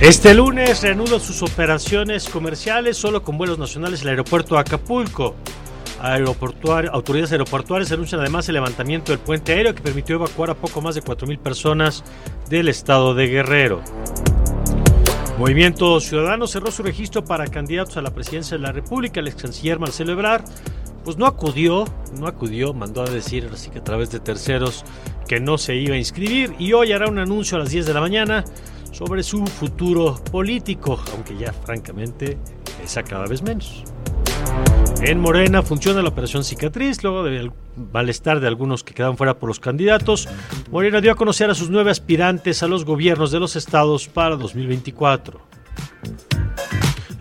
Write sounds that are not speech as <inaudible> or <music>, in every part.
Este lunes reanuda sus operaciones comerciales solo con vuelos nacionales el aeropuerto de Acapulco. Autoridades aeroportuarias anuncian además el levantamiento del puente aéreo que permitió evacuar a poco más de 4.000 personas del estado de Guerrero. Movimiento Ciudadano cerró su registro para candidatos a la presidencia de la República. El ex canciller Marcelo Ebrard pues no acudió, no acudió, mandó a decir así que a través de terceros que no se iba a inscribir y hoy hará un anuncio a las 10 de la mañana sobre su futuro político, aunque ya francamente pesa cada vez menos. En Morena funciona la operación cicatriz, luego del malestar de algunos que quedan fuera por los candidatos. Morena dio a conocer a sus nueve aspirantes a los gobiernos de los estados para 2024.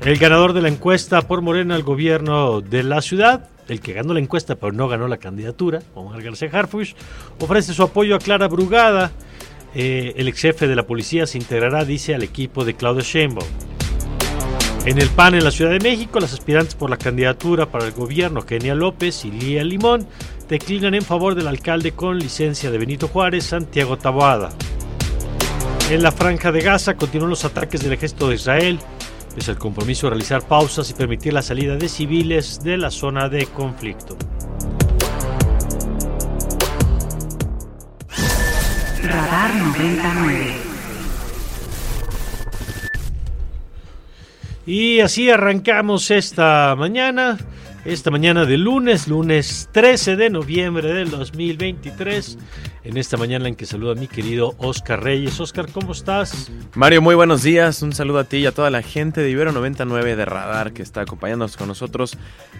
El ganador de la encuesta por Morena al gobierno de la ciudad, el que ganó la encuesta pero no ganó la candidatura, Omar García Harfuch, ofrece su apoyo a Clara Brugada. Eh, el ex jefe de la policía se integrará, dice, al equipo de Claudio Sheinbaum. En el PAN en la Ciudad de México, las aspirantes por la candidatura para el gobierno, Kenia López y Lía Limón, declinan en favor del alcalde con licencia de Benito Juárez, Santiago Taboada. En la franja de Gaza continúan los ataques del ejército de Israel, es el compromiso de realizar pausas y permitir la salida de civiles de la zona de conflicto. Radar 99. Y así arrancamos esta mañana, esta mañana de lunes, lunes 13 de noviembre del 2023, en esta mañana en que saluda a mi querido Oscar Reyes. Oscar, ¿cómo estás? Mario, muy buenos días. Un saludo a ti y a toda la gente de Ibero 99 de Radar que está acompañándonos con nosotros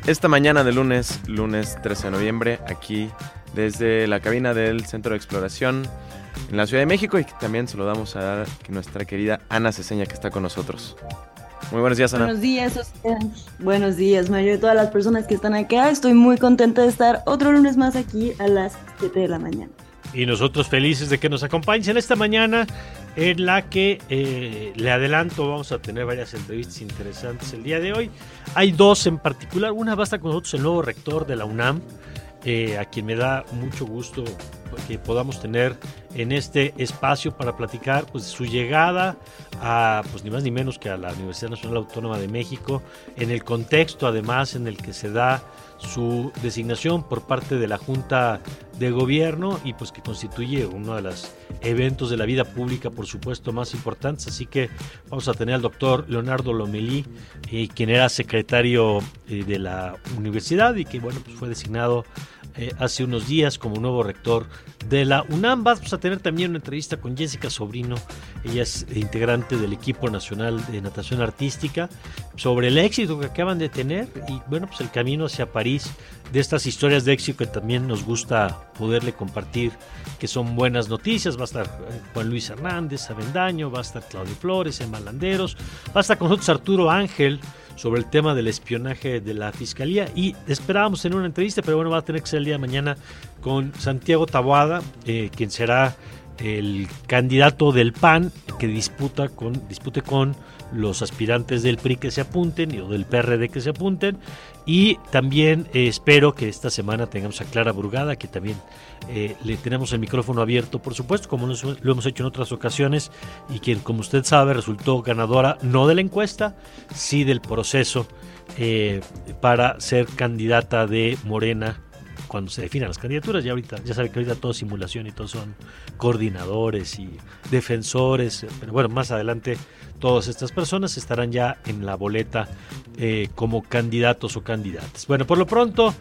esta mañana de lunes, lunes 13 de noviembre, aquí desde la cabina del Centro de Exploración en la Ciudad de México y también saludamos a nuestra querida Ana Ceseña que está con nosotros. Muy buenos días, Ana. Buenos días, Oscar. Buenos días, Mario, y todas las personas que están acá. Estoy muy contenta de estar otro lunes más aquí a las 7 de la mañana. Y nosotros felices de que nos acompañes en esta mañana en la que eh, le adelanto, vamos a tener varias entrevistas interesantes el día de hoy. Hay dos en particular, una va a estar con nosotros el nuevo rector de la UNAM, eh, a quien me da mucho gusto que podamos tener en este espacio para platicar pues, su llegada a, pues ni más ni menos que a la Universidad Nacional Autónoma de México, en el contexto además en el que se da su designación por parte de la Junta de Gobierno y pues que constituye uno de los eventos de la vida pública, por supuesto, más importantes. Así que vamos a tener al doctor Leonardo Lomelí, eh, quien era secretario eh, de la universidad y que bueno, pues fue designado eh, hace unos días como nuevo rector de la UNAM. Vamos a tener también una entrevista con Jessica Sobrino, ella es integrante del equipo nacional de natación artística, sobre el éxito que acaban de tener y bueno, pues el camino hacia París de estas historias de éxito que también nos gusta poderle compartir, que son buenas noticias. Va a estar eh, Juan Luis Hernández, Avendaño, va a estar Claudio Flores, en Malanderos, va a estar con nosotros Arturo Ángel sobre el tema del espionaje de la fiscalía y esperábamos tener una entrevista, pero bueno, va a tener que ser el día de mañana con Santiago Taboada, eh, quien será el candidato del PAN que disputa con, dispute con los aspirantes del PRI que se apunten o del PRD que se apunten y también eh, espero que esta semana tengamos a Clara Brugada que también eh, le tenemos el micrófono abierto por supuesto como lo hemos hecho en otras ocasiones y quien como usted sabe resultó ganadora no de la encuesta sí del proceso eh, para ser candidata de Morena cuando se definan las candidaturas. Ya ahorita, ya sabe que ahorita todo es simulación y todos son coordinadores y defensores. Pero bueno, más adelante Todas estas personas estarán ya en la boleta eh, como candidatos o candidatas. Bueno, por lo pronto,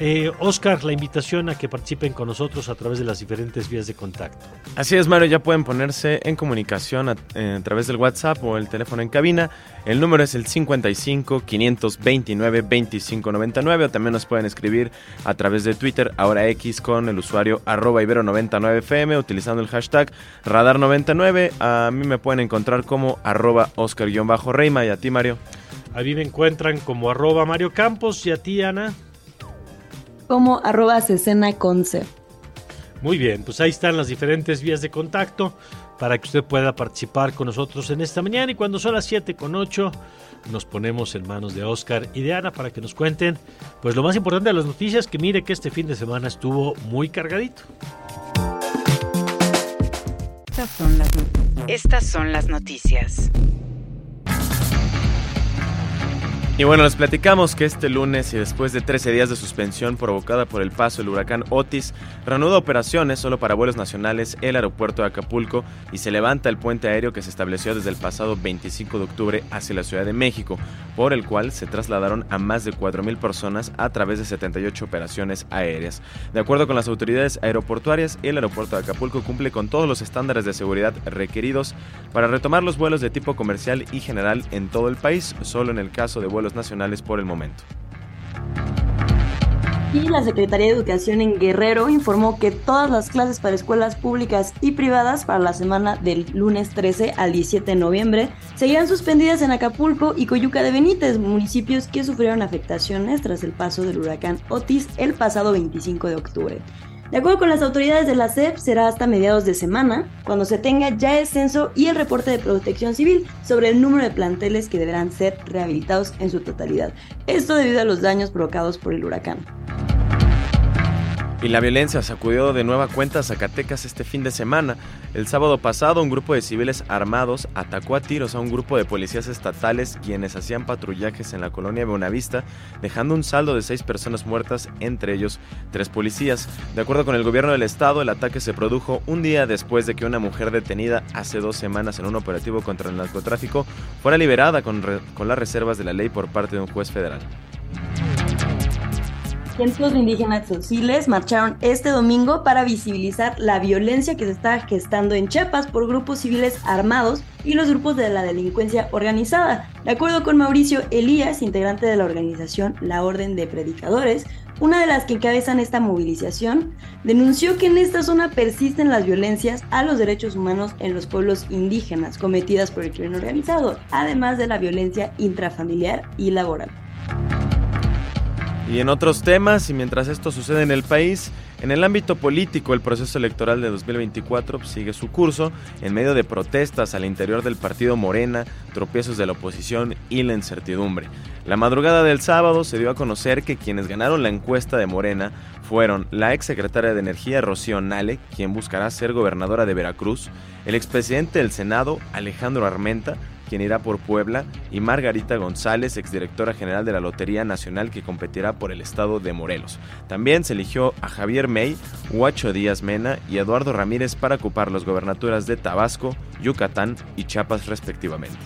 eh, Oscar, la invitación a que participen con nosotros a través de las diferentes vías de contacto. Así es, Mario, ya pueden ponerse en comunicación a, eh, través del WhatsApp o el teléfono en cabina. El número es el 55 529 2599 o también nos pueden escribir a través de Twitter, ahora X, con el usuario arroba ibero99fm utilizando el hashtag radar99. A mí me pueden encontrar como arroba Oscar-Reima y a ti, Mario. A mí me encuentran como arroba Mario Campos y a ti, Ana como arroba Cecena Conce. Muy bien, pues ahí están las diferentes vías de contacto para que usted pueda participar con nosotros en esta mañana y cuando son las 7 con 8 nos ponemos en manos de Oscar y de Ana para que nos cuenten pues lo más importante de las noticias que mire que este fin de semana estuvo muy cargadito. Estas son las, noticias. Y bueno, les platicamos que este lunes y después de 13 días de suspensión provocada por el paso del huracán Otis, reanuda operaciones solo para vuelos nacionales el aeropuerto de Acapulco y se levanta el puente aéreo que se estableció desde el pasado 25 de octubre hacia la Ciudad de México, por el cual se trasladaron a más de 4.000 personas a través de 78 operaciones aéreas. De acuerdo con las autoridades aeroportuarias, el aeropuerto de Acapulco cumple con todos los estándares de seguridad requeridos para retomar los vuelos de tipo comercial y general en todo el país, solo en el caso de vuelos nacionales por el momento. Y la Secretaría de Educación en Guerrero informó que todas las clases para escuelas públicas y privadas para la semana del lunes 13 al 17 de noviembre seguirán suspendidas en Acapulco y Coyuca de Benítez, municipios que sufrieron afectaciones tras el paso del huracán Otis el pasado 25 de octubre. De acuerdo con las autoridades de la SEP, será hasta mediados de semana, cuando se tenga ya el censo y el reporte de protección civil sobre el número de planteles que deberán ser rehabilitados en su totalidad. Esto debido a los daños provocados por el huracán. Y la violencia sacudió de nueva cuenta a Zacatecas este fin de semana. El sábado pasado, un grupo de civiles armados atacó a tiros a un grupo de policías estatales quienes hacían patrullajes en la colonia Buenavista, dejando un saldo de seis personas muertas, entre ellos tres policías. De acuerdo con el gobierno del estado, el ataque se produjo un día después de que una mujer detenida hace dos semanas en un operativo contra el narcotráfico fuera liberada con, con las reservas de la ley por parte de un juez federal. Cientos de indígenas sociales marcharon este domingo para visibilizar la violencia que se está gestando en Chiapas por grupos civiles armados y los grupos de la delincuencia organizada. De acuerdo con Mauricio Elías, integrante de la organización La Orden de Predicadores, una de las que encabezan esta movilización, denunció que en esta zona persisten las violencias a los derechos humanos en los pueblos indígenas cometidas por el crimen organizado, además de la violencia intrafamiliar y laboral. Y en otros temas, y mientras esto sucede en el país, en el ámbito político el proceso electoral de 2024 sigue su curso en medio de protestas al interior del partido Morena, tropiezos de la oposición y la incertidumbre. La madrugada del sábado se dio a conocer que quienes ganaron la encuesta de Morena fueron la exsecretaria de Energía Rocío Nale, quien buscará ser gobernadora de Veracruz, el expresidente del Senado Alejandro Armenta, quien irá por Puebla, y Margarita González, exdirectora general de la Lotería Nacional, que competirá por el estado de Morelos. También se eligió a Javier May, Huacho Díaz Mena y Eduardo Ramírez para ocupar las gobernaturas de Tabasco, Yucatán y Chiapas respectivamente.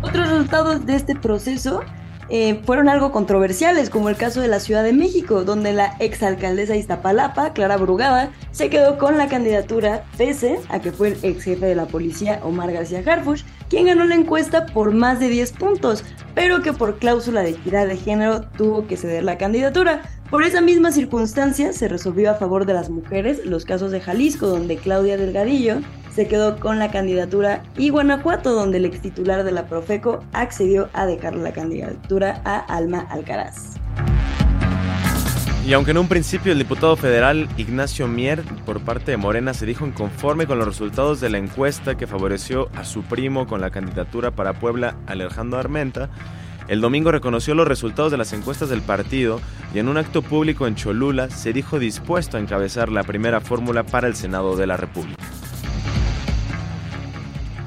Otros resultados de este proceso eh, fueron algo controversiales, como el caso de la Ciudad de México, donde la exalcaldesa Iztapalapa, Clara Brugada, se quedó con la candidatura pese a que fue el ex jefe de la policía Omar García Harfush, quien ganó la encuesta por más de 10 puntos, pero que por cláusula de equidad de género tuvo que ceder la candidatura. Por esa misma circunstancia se resolvió a favor de las mujeres los casos de Jalisco, donde Claudia Delgadillo se quedó con la candidatura y Guanajuato, donde el ex titular de la Profeco accedió a dejar la candidatura a Alma Alcaraz. Y aunque en un principio el diputado federal Ignacio Mier por parte de Morena se dijo inconforme con los resultados de la encuesta que favoreció a su primo con la candidatura para Puebla, Alejandro Armenta, el domingo reconoció los resultados de las encuestas del partido y en un acto público en Cholula se dijo dispuesto a encabezar la primera fórmula para el Senado de la República.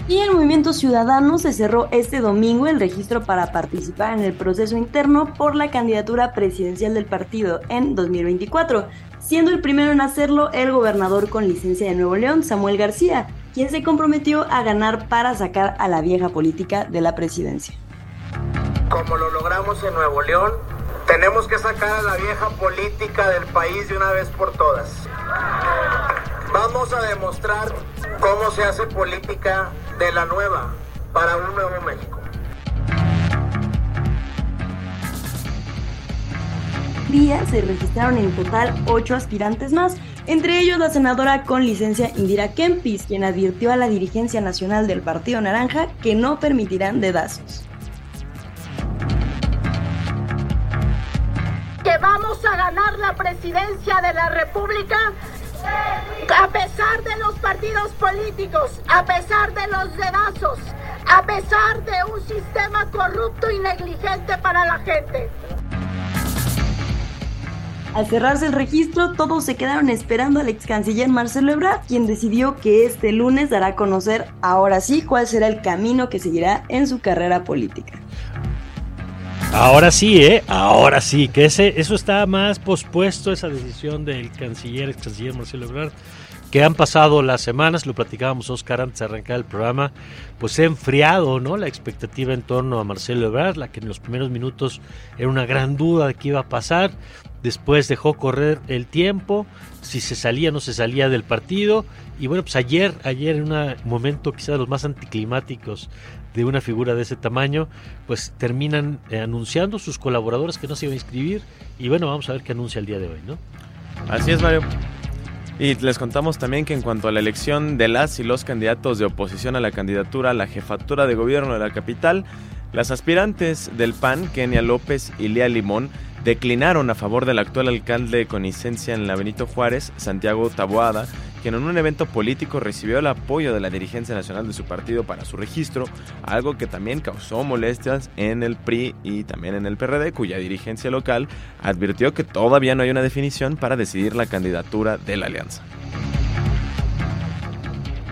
Y el Movimiento Ciudadano se cerró este domingo el registro para participar en el proceso interno por la candidatura presidencial del partido en 2024, siendo el primero en hacerlo el gobernador con licencia de Nuevo León, Samuel García. quien se comprometió a ganar para sacar a la vieja política de la presidencia. Como lo logramos en Nuevo León, tenemos que sacar a la vieja política del país de una vez por todas. Vamos a demostrar cómo se hace política de la nueva para un nuevo México. Día se registraron en total ocho aspirantes más, entre ellos la senadora con licencia Indira Kempis, quien advirtió a la dirigencia nacional del Partido Naranja que no permitirán dedazos. Que vamos a ganar la presidencia de la República a pesar de los partidos políticos, a pesar de los dedazos, a pesar de un sistema corrupto y negligente para la gente. Al cerrarse el registro, todos se quedaron esperando al ex canciller Marcelo Ebrard, quien decidió que este lunes dará a conocer ahora sí cuál será el camino que seguirá en su carrera política. Ahora sí, ¿eh? Ahora sí, que ese, eso está más pospuesto, esa decisión del canciller, ex canciller Marcelo Ebrard, que han pasado las semanas, lo platicábamos Oscar antes de arrancar el programa, pues se ha enfriado, ¿no? La expectativa en torno a Marcelo Ebrard, la que en los primeros minutos era una gran duda de qué iba a pasar, después dejó correr el tiempo, si se salía o no se salía del partido, y bueno, pues ayer, ayer en un momento quizá de los más anticlimáticos de una figura de ese tamaño, pues terminan eh, anunciando sus colaboradores que no se iban a inscribir, y bueno, vamos a ver qué anuncia el día de hoy, ¿no? Así es, Mario. Y les contamos también que en cuanto a la elección de las y los candidatos de oposición a la candidatura a la jefatura de gobierno de la capital, las aspirantes del PAN, Kenia López y Lía Limón, declinaron a favor del actual alcalde con licencia en la Benito Juárez, Santiago Taboada, quien en un evento político recibió el apoyo de la dirigencia nacional de su partido para su registro, algo que también causó molestias en el PRI y también en el PRD, cuya dirigencia local advirtió que todavía no hay una definición para decidir la candidatura de la alianza.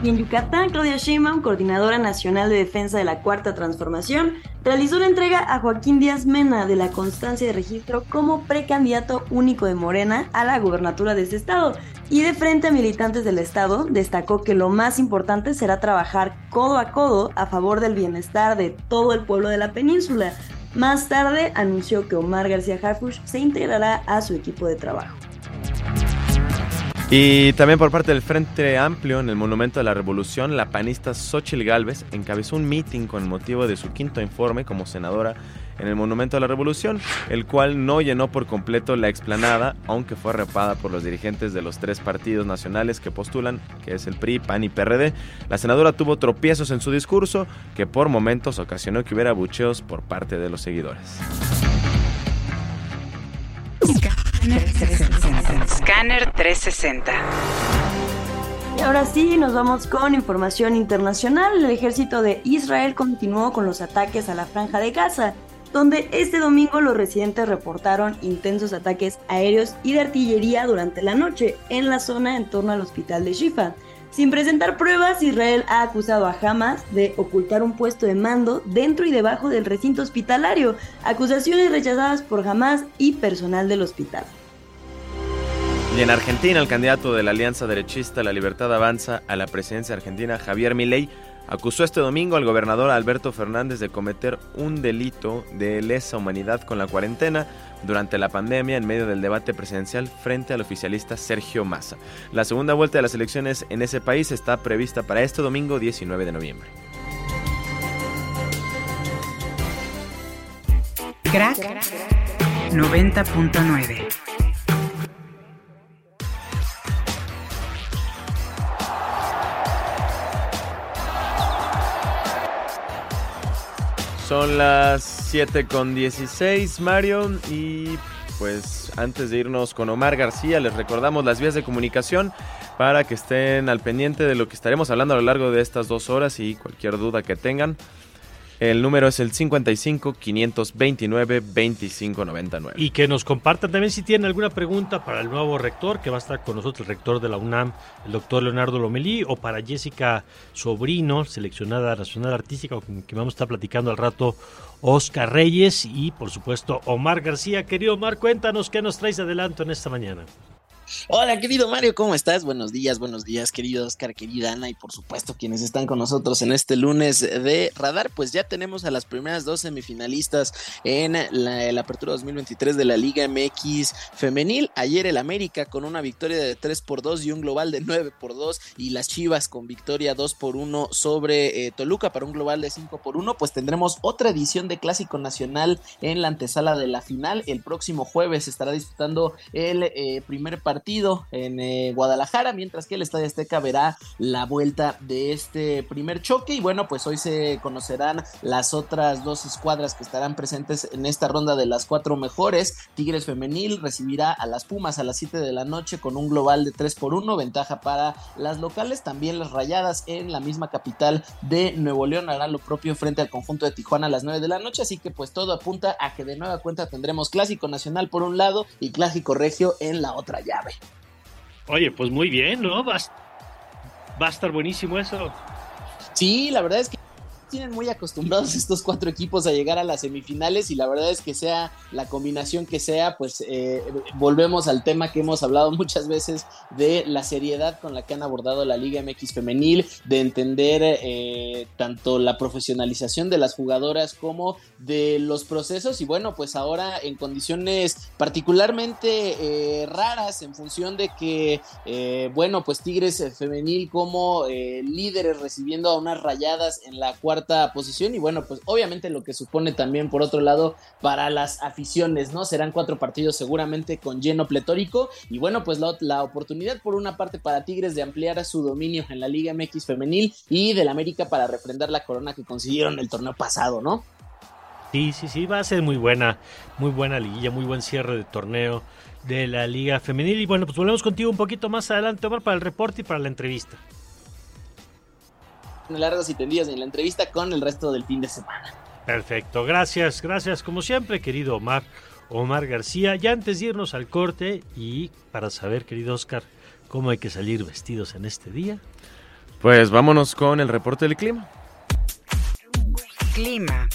Y en Yucatán, Claudia Sheinbaum, coordinadora nacional de defensa de la Cuarta Transformación, realizó la entrega a Joaquín Díaz Mena de la constancia de registro como precandidato único de Morena a la gubernatura de este estado. Y de frente a militantes del estado, destacó que lo más importante será trabajar codo a codo a favor del bienestar de todo el pueblo de la península. Más tarde anunció que Omar García Harfuch se integrará a su equipo de trabajo. Y también por parte del Frente Amplio, en el Monumento de la Revolución, la panista Xochil Gálvez encabezó un meeting con motivo de su quinto informe como senadora en el Monumento de la Revolución, el cual no llenó por completo la explanada, aunque fue repada por los dirigentes de los tres partidos nacionales que postulan, que es el PRI, PAN y PRD. La senadora tuvo tropiezos en su discurso, que por momentos ocasionó que hubiera bucheos por parte de los seguidores. Scanner 360. Y ahora sí, nos vamos con información internacional. El ejército de Israel continuó con los ataques a la franja de Gaza, donde este domingo los residentes reportaron intensos ataques aéreos y de artillería durante la noche en la zona en torno al hospital de Shifa. Sin presentar pruebas, Israel ha acusado a Hamas de ocultar un puesto de mando dentro y debajo del recinto hospitalario, acusaciones rechazadas por Hamas y personal del hospital. Y en Argentina, el candidato de la Alianza Derechista La Libertad Avanza a la presidencia argentina, Javier Milei, acusó este domingo al gobernador Alberto Fernández de cometer un delito de lesa humanidad con la cuarentena durante la pandemia en medio del debate presidencial frente al oficialista Sergio Massa. La segunda vuelta de las elecciones en ese país está prevista para este domingo 19 de noviembre. Crack 90.9 Son las 7 con 16, Mario. Y pues antes de irnos con Omar García, les recordamos las vías de comunicación para que estén al pendiente de lo que estaremos hablando a lo largo de estas dos horas y cualquier duda que tengan. El número es el 55 529 2599. Y que nos compartan también si tienen alguna pregunta para el nuevo rector, que va a estar con nosotros el rector de la UNAM, el doctor Leonardo Lomelí, o para Jessica Sobrino, seleccionada nacional artística, con quien vamos a estar platicando al rato, Oscar Reyes y por supuesto Omar García. Querido Omar, cuéntanos qué nos traes adelanto en esta mañana. Hola, querido Mario, ¿cómo estás? Buenos días, buenos días, querido Oscar, querida Ana y por supuesto quienes están con nosotros en este lunes de Radar. Pues ya tenemos a las primeras dos semifinalistas en la, apertura 2023 de la Liga MX femenil. Ayer el América con una victoria de 3 por 2 y un global de 9 por 2 y las Chivas con victoria 2 por 1 sobre eh, Toluca para un global de 5 por 1. Pues tendremos otra edición de Clásico Nacional en la antesala de la final. El próximo jueves estará disputando el eh, primer partido partido en eh, Guadalajara, mientras que el Estadio Azteca verá la vuelta de este primer choque. Y bueno, pues hoy se conocerán las otras dos escuadras que estarán presentes en esta ronda de las cuatro mejores. Tigres Femenil recibirá a las Pumas a las 7 de la noche con un global de 3 por 1, ventaja para las locales. También las Rayadas en la misma capital de Nuevo León harán lo propio frente al conjunto de Tijuana a las 9 de la noche. Así que pues todo apunta a que de nueva cuenta tendremos Clásico Nacional por un lado y Clásico Regio en la otra llave. Oye, pues muy bien, ¿no? Va, va a estar buenísimo eso. Sí, la verdad es que tienen muy acostumbrados estos cuatro equipos a llegar a las semifinales y la verdad es que sea la combinación que sea, pues eh, volvemos al tema que hemos hablado muchas veces de la seriedad con la que han abordado la Liga MX femenil, de entender eh, tanto la profesionalización de las jugadoras como de los procesos y bueno, pues ahora en condiciones particularmente eh, raras en función de que, bueno, pues Tigres femenil como líderes recibiendo a unas rayadas en la cuarta posición y bueno, pues obviamente lo que supone también por otro lado para las aficiones, ¿no? Serán cuatro partidos seguramente con lleno pletórico y bueno, pues la, la oportunidad por una parte para Tigres de ampliar su dominio en la Liga MX femenil y del América para refrendar la corona que consiguieron el torneo pasado, ¿no? Sí, sí, sí, va a ser muy buena, muy buena liguilla, muy buen cierre de torneo de la Liga Femenil. Y bueno, pues volvemos contigo un poquito más adelante, Omar, para el reporte y para la entrevista largas y tendidas en la entrevista con el resto del fin de semana. Perfecto, gracias, gracias como siempre, querido Omar, Omar García. Ya antes de irnos al corte y para saber, querido Oscar, cómo hay que salir vestidos en este día. Pues vámonos con el reporte del clima. Clima.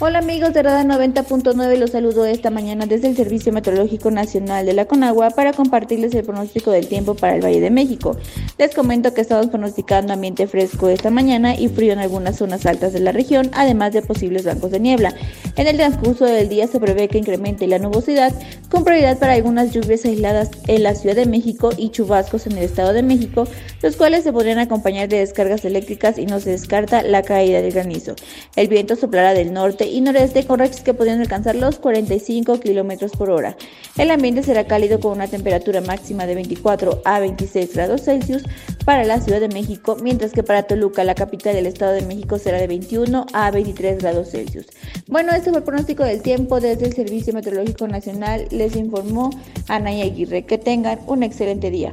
Hola amigos de Radar 90.9, los saludo esta mañana desde el Servicio Meteorológico Nacional de la Conagua para compartirles el pronóstico del tiempo para el Valle de México. Les comento que estamos pronosticando ambiente fresco esta mañana y frío en algunas zonas altas de la región, además de posibles bancos de niebla. En el transcurso del día se prevé que incremente la nubosidad, con prioridad para algunas lluvias aisladas en la Ciudad de México y chubascos en el Estado de México, los cuales se podrían acompañar de descargas eléctricas y no se descarta la caída del granizo. El viento soplará del norte y noreste con rachas que podrían alcanzar los 45 kilómetros por hora. El ambiente será cálido con una temperatura máxima de 24 a 26 grados Celsius para la Ciudad de México, mientras que para Toluca, la capital del Estado de México, será de 21 a 23 grados Celsius. Bueno, este fue el pronóstico del tiempo desde el Servicio Meteorológico Nacional. Les informó Anaya Aguirre. Que tengan un excelente día.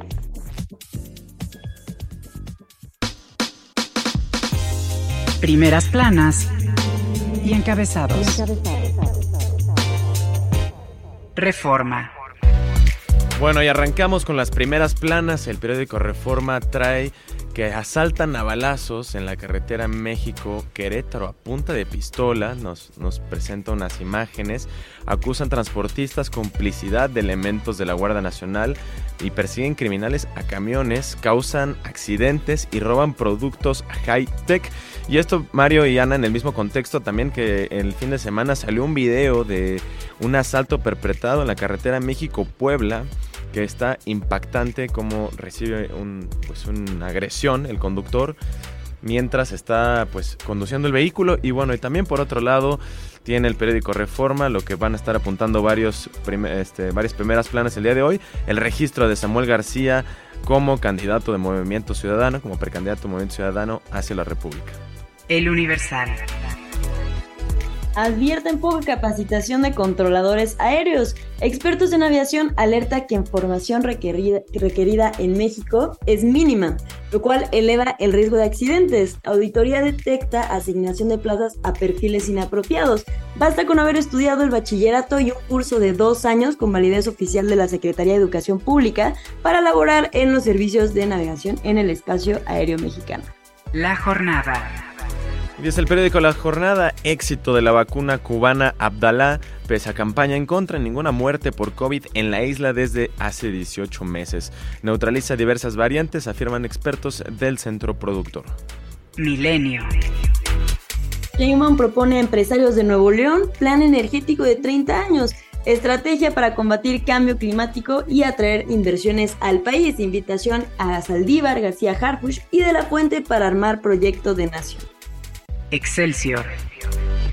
Primeras planas y encabezados. Reforma. Bueno, y arrancamos con las primeras planas. El periódico Reforma trae que asaltan a balazos en la carretera México-Querétaro a punta de pistola. Nos, nos presenta unas imágenes. Acusan transportistas complicidad de elementos de la Guardia Nacional y persiguen criminales a camiones, causan accidentes y roban productos high-tech. Y esto, Mario y Ana, en el mismo contexto también que el fin de semana salió un video de un asalto perpetrado en la carretera México-Puebla que está impactante como recibe un, pues una agresión el conductor mientras está pues conduciendo el vehículo. Y bueno y también por otro lado tiene el periódico Reforma lo que van a estar apuntando varios este, varias primeras planas el día de hoy. El registro de Samuel García como candidato de Movimiento Ciudadano como precandidato de Movimiento Ciudadano hacia la República. El Universal advierten poca capacitación de controladores aéreos. Expertos en aviación alerta que información requerida, requerida, en México es mínima, lo cual eleva el riesgo de accidentes. Auditoría detecta asignación de plazas a perfiles inapropiados. Basta con haber estudiado el bachillerato y un curso de dos años con validez oficial de la Secretaría de Educación Pública para laborar en los servicios de navegación en el espacio aéreo mexicano. La jornada. Dice el periódico La Jornada, éxito de la vacuna cubana Abdalá, pese a campaña en contra, ninguna muerte por COVID en la isla desde hace 18 meses. Neutraliza diversas variantes, afirman expertos del centro productor. Milenio. Sheinbaum propone a empresarios de Nuevo León plan energético de 30 años, estrategia para combatir cambio climático y atraer inversiones al país. Invitación a Saldívar, García Harfush y de la Fuente para armar proyecto de nación. Excelsior.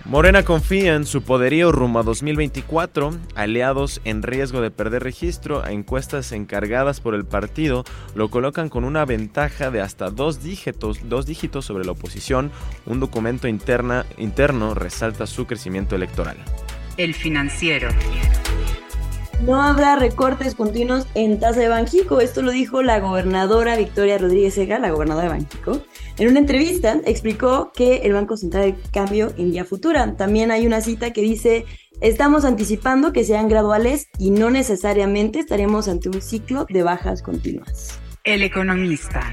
Morena confía en su poderío rumbo a 2024. Aliados en riesgo de perder registro a encuestas encargadas por el partido lo colocan con una ventaja de hasta dos dígitos, dos dígitos sobre la oposición. Un documento interna, interno resalta su crecimiento electoral. El financiero. No habrá recortes continuos en tasa de Banjico. Esto lo dijo la gobernadora Victoria Rodríguez Sega, la gobernadora de Banjico. En una entrevista explicó que el Banco Central cambio en día futura. También hay una cita que dice, estamos anticipando que sean graduales y no necesariamente estaremos ante un ciclo de bajas continuas. El economista.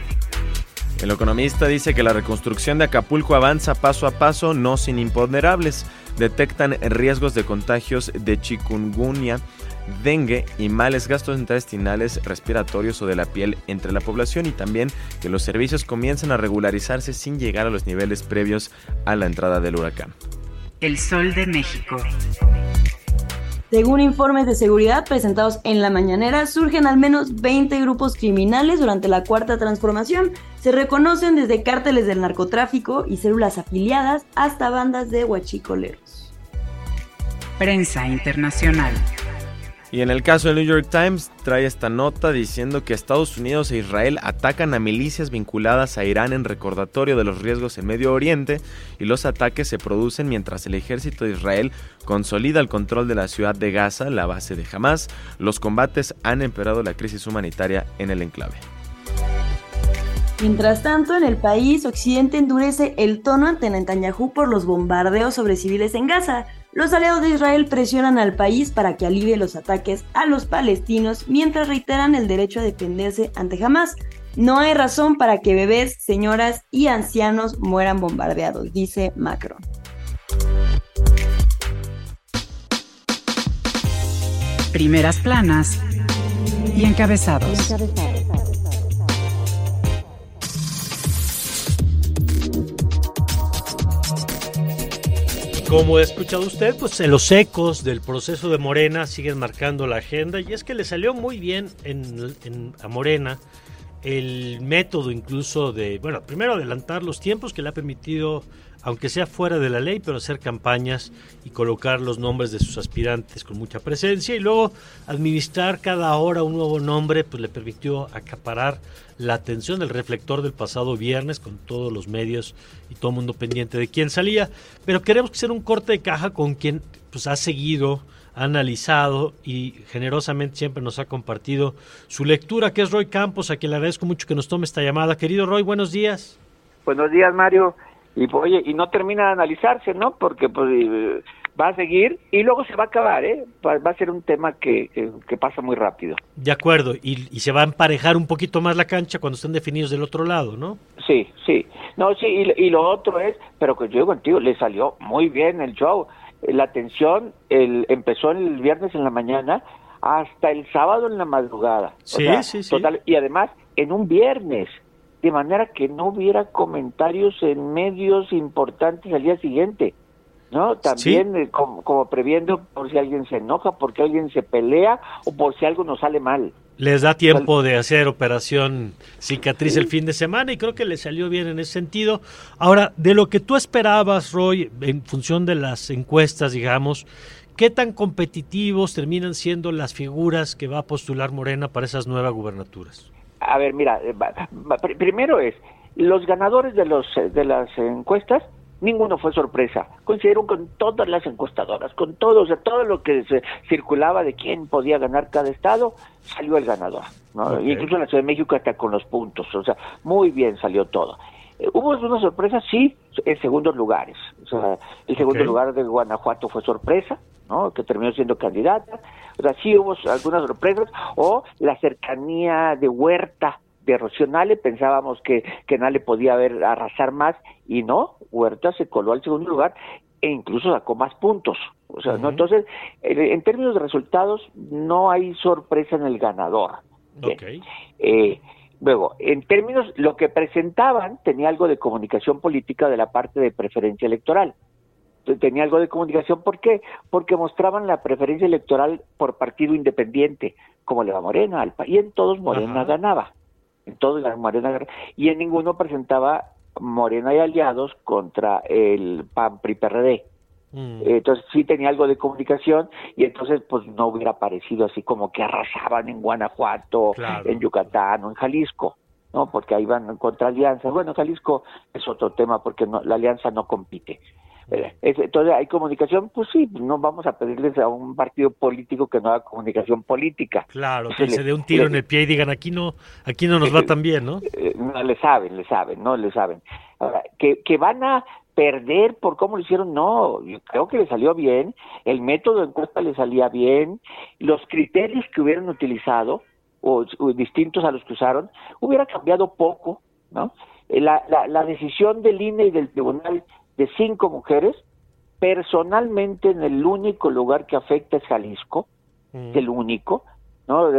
El economista dice que la reconstrucción de Acapulco avanza paso a paso, no sin imponderables. Detectan riesgos de contagios de chikungunya dengue y males gastrointestinales, respiratorios o de la piel entre la población y también que los servicios comiencen a regularizarse sin llegar a los niveles previos a la entrada del huracán. El Sol de México. Según informes de seguridad presentados en la mañanera, surgen al menos 20 grupos criminales durante la cuarta transformación. Se reconocen desde cárteles del narcotráfico y células afiliadas hasta bandas de huachicoleros. Prensa Internacional. Y en el caso del New York Times trae esta nota diciendo que Estados Unidos e Israel atacan a milicias vinculadas a Irán en recordatorio de los riesgos en Medio Oriente y los ataques se producen mientras el ejército de Israel consolida el control de la ciudad de Gaza, la base de Hamas. Los combates han empeorado la crisis humanitaria en el enclave. Mientras tanto, en el país, Occidente endurece el tono ante Netanyahu por los bombardeos sobre civiles en Gaza. Los aliados de Israel presionan al país para que alivie los ataques a los palestinos mientras reiteran el derecho a defenderse ante Hamas. No hay razón para que bebés, señoras y ancianos mueran bombardeados, dice Macron. Primeras planas y encabezados. Como ha escuchado usted, pues en los ecos del proceso de Morena siguen marcando la agenda. Y es que le salió muy bien en, a Morena el método incluso de, bueno, primero adelantar los tiempos que le ha permitido, aunque sea fuera de la ley, pero hacer campañas y colocar los nombres de sus aspirantes con mucha presencia y luego administrar cada hora un nuevo nombre, pues le permitió acaparar la atención del reflector del pasado viernes con todos los medios y todo el mundo pendiente de quién salía, pero queremos hacer un corte de caja con quien pues ha seguido ha analizado y generosamente siempre nos ha compartido su lectura, que es Roy Campos, a quien le agradezco mucho que nos tome esta llamada. Querido Roy, buenos días. Buenos días, Mario. Y oye, y no termina de analizarse, ¿no? Porque pues eh, va a seguir y luego se va a acabar, ¿eh? Va, a ser un tema que, que, pasa muy rápido. De acuerdo, y, y, se va a emparejar un poquito más la cancha cuando estén definidos del otro lado, ¿no? Sí, sí. No, sí, y, y lo otro es, pero que yo digo contigo, le salió muy bien el show la atención el, empezó el viernes en la mañana hasta el sábado en la madrugada. Sí, sí, sí. Total, y además en un viernes, de manera que no hubiera comentarios en medios importantes al día siguiente. ¿no? También eh, como, como, previendo por si alguien se enoja, porque alguien se pelea o por si algo nos sale mal les da tiempo de hacer operación cicatriz el fin de semana y creo que le salió bien en ese sentido. Ahora, de lo que tú esperabas, Roy, en función de las encuestas, digamos, ¿qué tan competitivos terminan siendo las figuras que va a postular Morena para esas nuevas gubernaturas? A ver, mira, eh, primero es, los ganadores de, los, de las encuestas ninguno fue sorpresa. Coincidieron con todas las encuestadoras, con todo, o sea, todo lo que se circulaba de quién podía ganar cada estado, salió el ganador. ¿no? Incluso en la Ciudad de México hasta con los puntos, o sea, muy bien salió todo. Eh, ¿Hubo una sorpresa? Sí, en segundos lugares. O sea, el segundo lugar de Guanajuato fue sorpresa, ¿no? Que terminó siendo candidata. O sea, sí hubo algunas sorpresas. O la cercanía de Huerta de Rocío Nale, pensábamos que, que Nale podía haber arrasar más y no, Huerta se coló al segundo lugar e incluso sacó más puntos. O sea, ¿no? entonces, en, términos de resultados, no hay sorpresa en el ganador. Eh, luego, en términos, lo que presentaban tenía algo de comunicación política de la parte de preferencia electoral. Tenía algo de comunicación, ¿por qué? Porque mostraban la preferencia electoral por partido independiente, como le va Morena, al y en todos Morena ganaba. En todos Morena ganaba. Y en ninguno presentaba Morena y aliados contra el PAN PRI PRD. Mm. Entonces sí tenía algo de comunicación y entonces pues no hubiera parecido así como que arrasaban en Guanajuato, en Yucatán o en Jalisco, ¿no? Porque ahí van contra alianzas. Bueno, Jalisco es otro tema porque no, la alianza no compite. Eh, entonces hay comunicación, pues sí, no vamos a pedirles a un partido político que no haga comunicación política. Claro, que se, dé un tiro en el pie y digan aquí no, aquí no nos va <laughs> tan bien, ¿no? Eh, no le saben, le saben, no le saben. Ahora, que, que van a perder por cómo lo hicieron, no, yo creo que le salió bien, el método de encuesta le salía bien, los criterios que hubieran utilizado, o, distintos a los que usaron, hubiera cambiado poco, ¿no? Eh, la, la, la decisión del INE y del tribunal de cinco mujeres, personalmente en el único lugar que afecta es Jalisco, mm. el único, ¿no?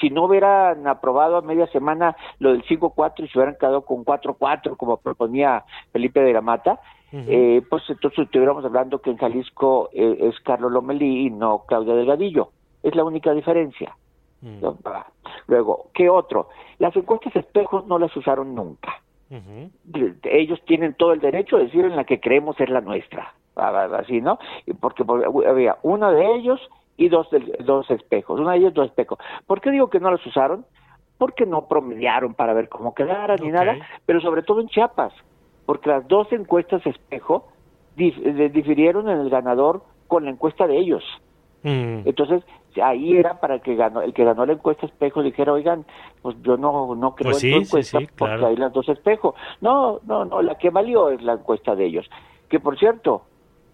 si, no hubieran aprobado a media semana lo del 5-4 y se hubieran quedado con 4-4 como proponía Felipe de la Mata, eh, pues entonces estuviéramos hablando que en Jalisco eh, es Carlos Lomelí y no Claudia Delgadillo. Es la única diferencia. Mm. Luego, ¿qué otro? Las encuestas espejos no las usaron nunca. Ellos tienen todo el derecho a decir en la que creemos es la nuestra, así, ¿no? Porque había uno de ellos y dos, dos espejos, uno de ellos, dos espejos. ¿Por qué digo que no los usaron? Porque no promediaron para ver cómo quedaran ni nada, pero sobre todo en Chiapas, porque las dos encuestas espejo difirieron en el ganador con la encuesta de ellos. Mm. Entonces, ahí era para que ganó, el que ganó la encuesta espejo dijera, oigan, pues yo no, no creo pues en tu encuesta porque hay las dos espejos. No, no, no, la que valió es la encuesta de ellos. Que por cierto,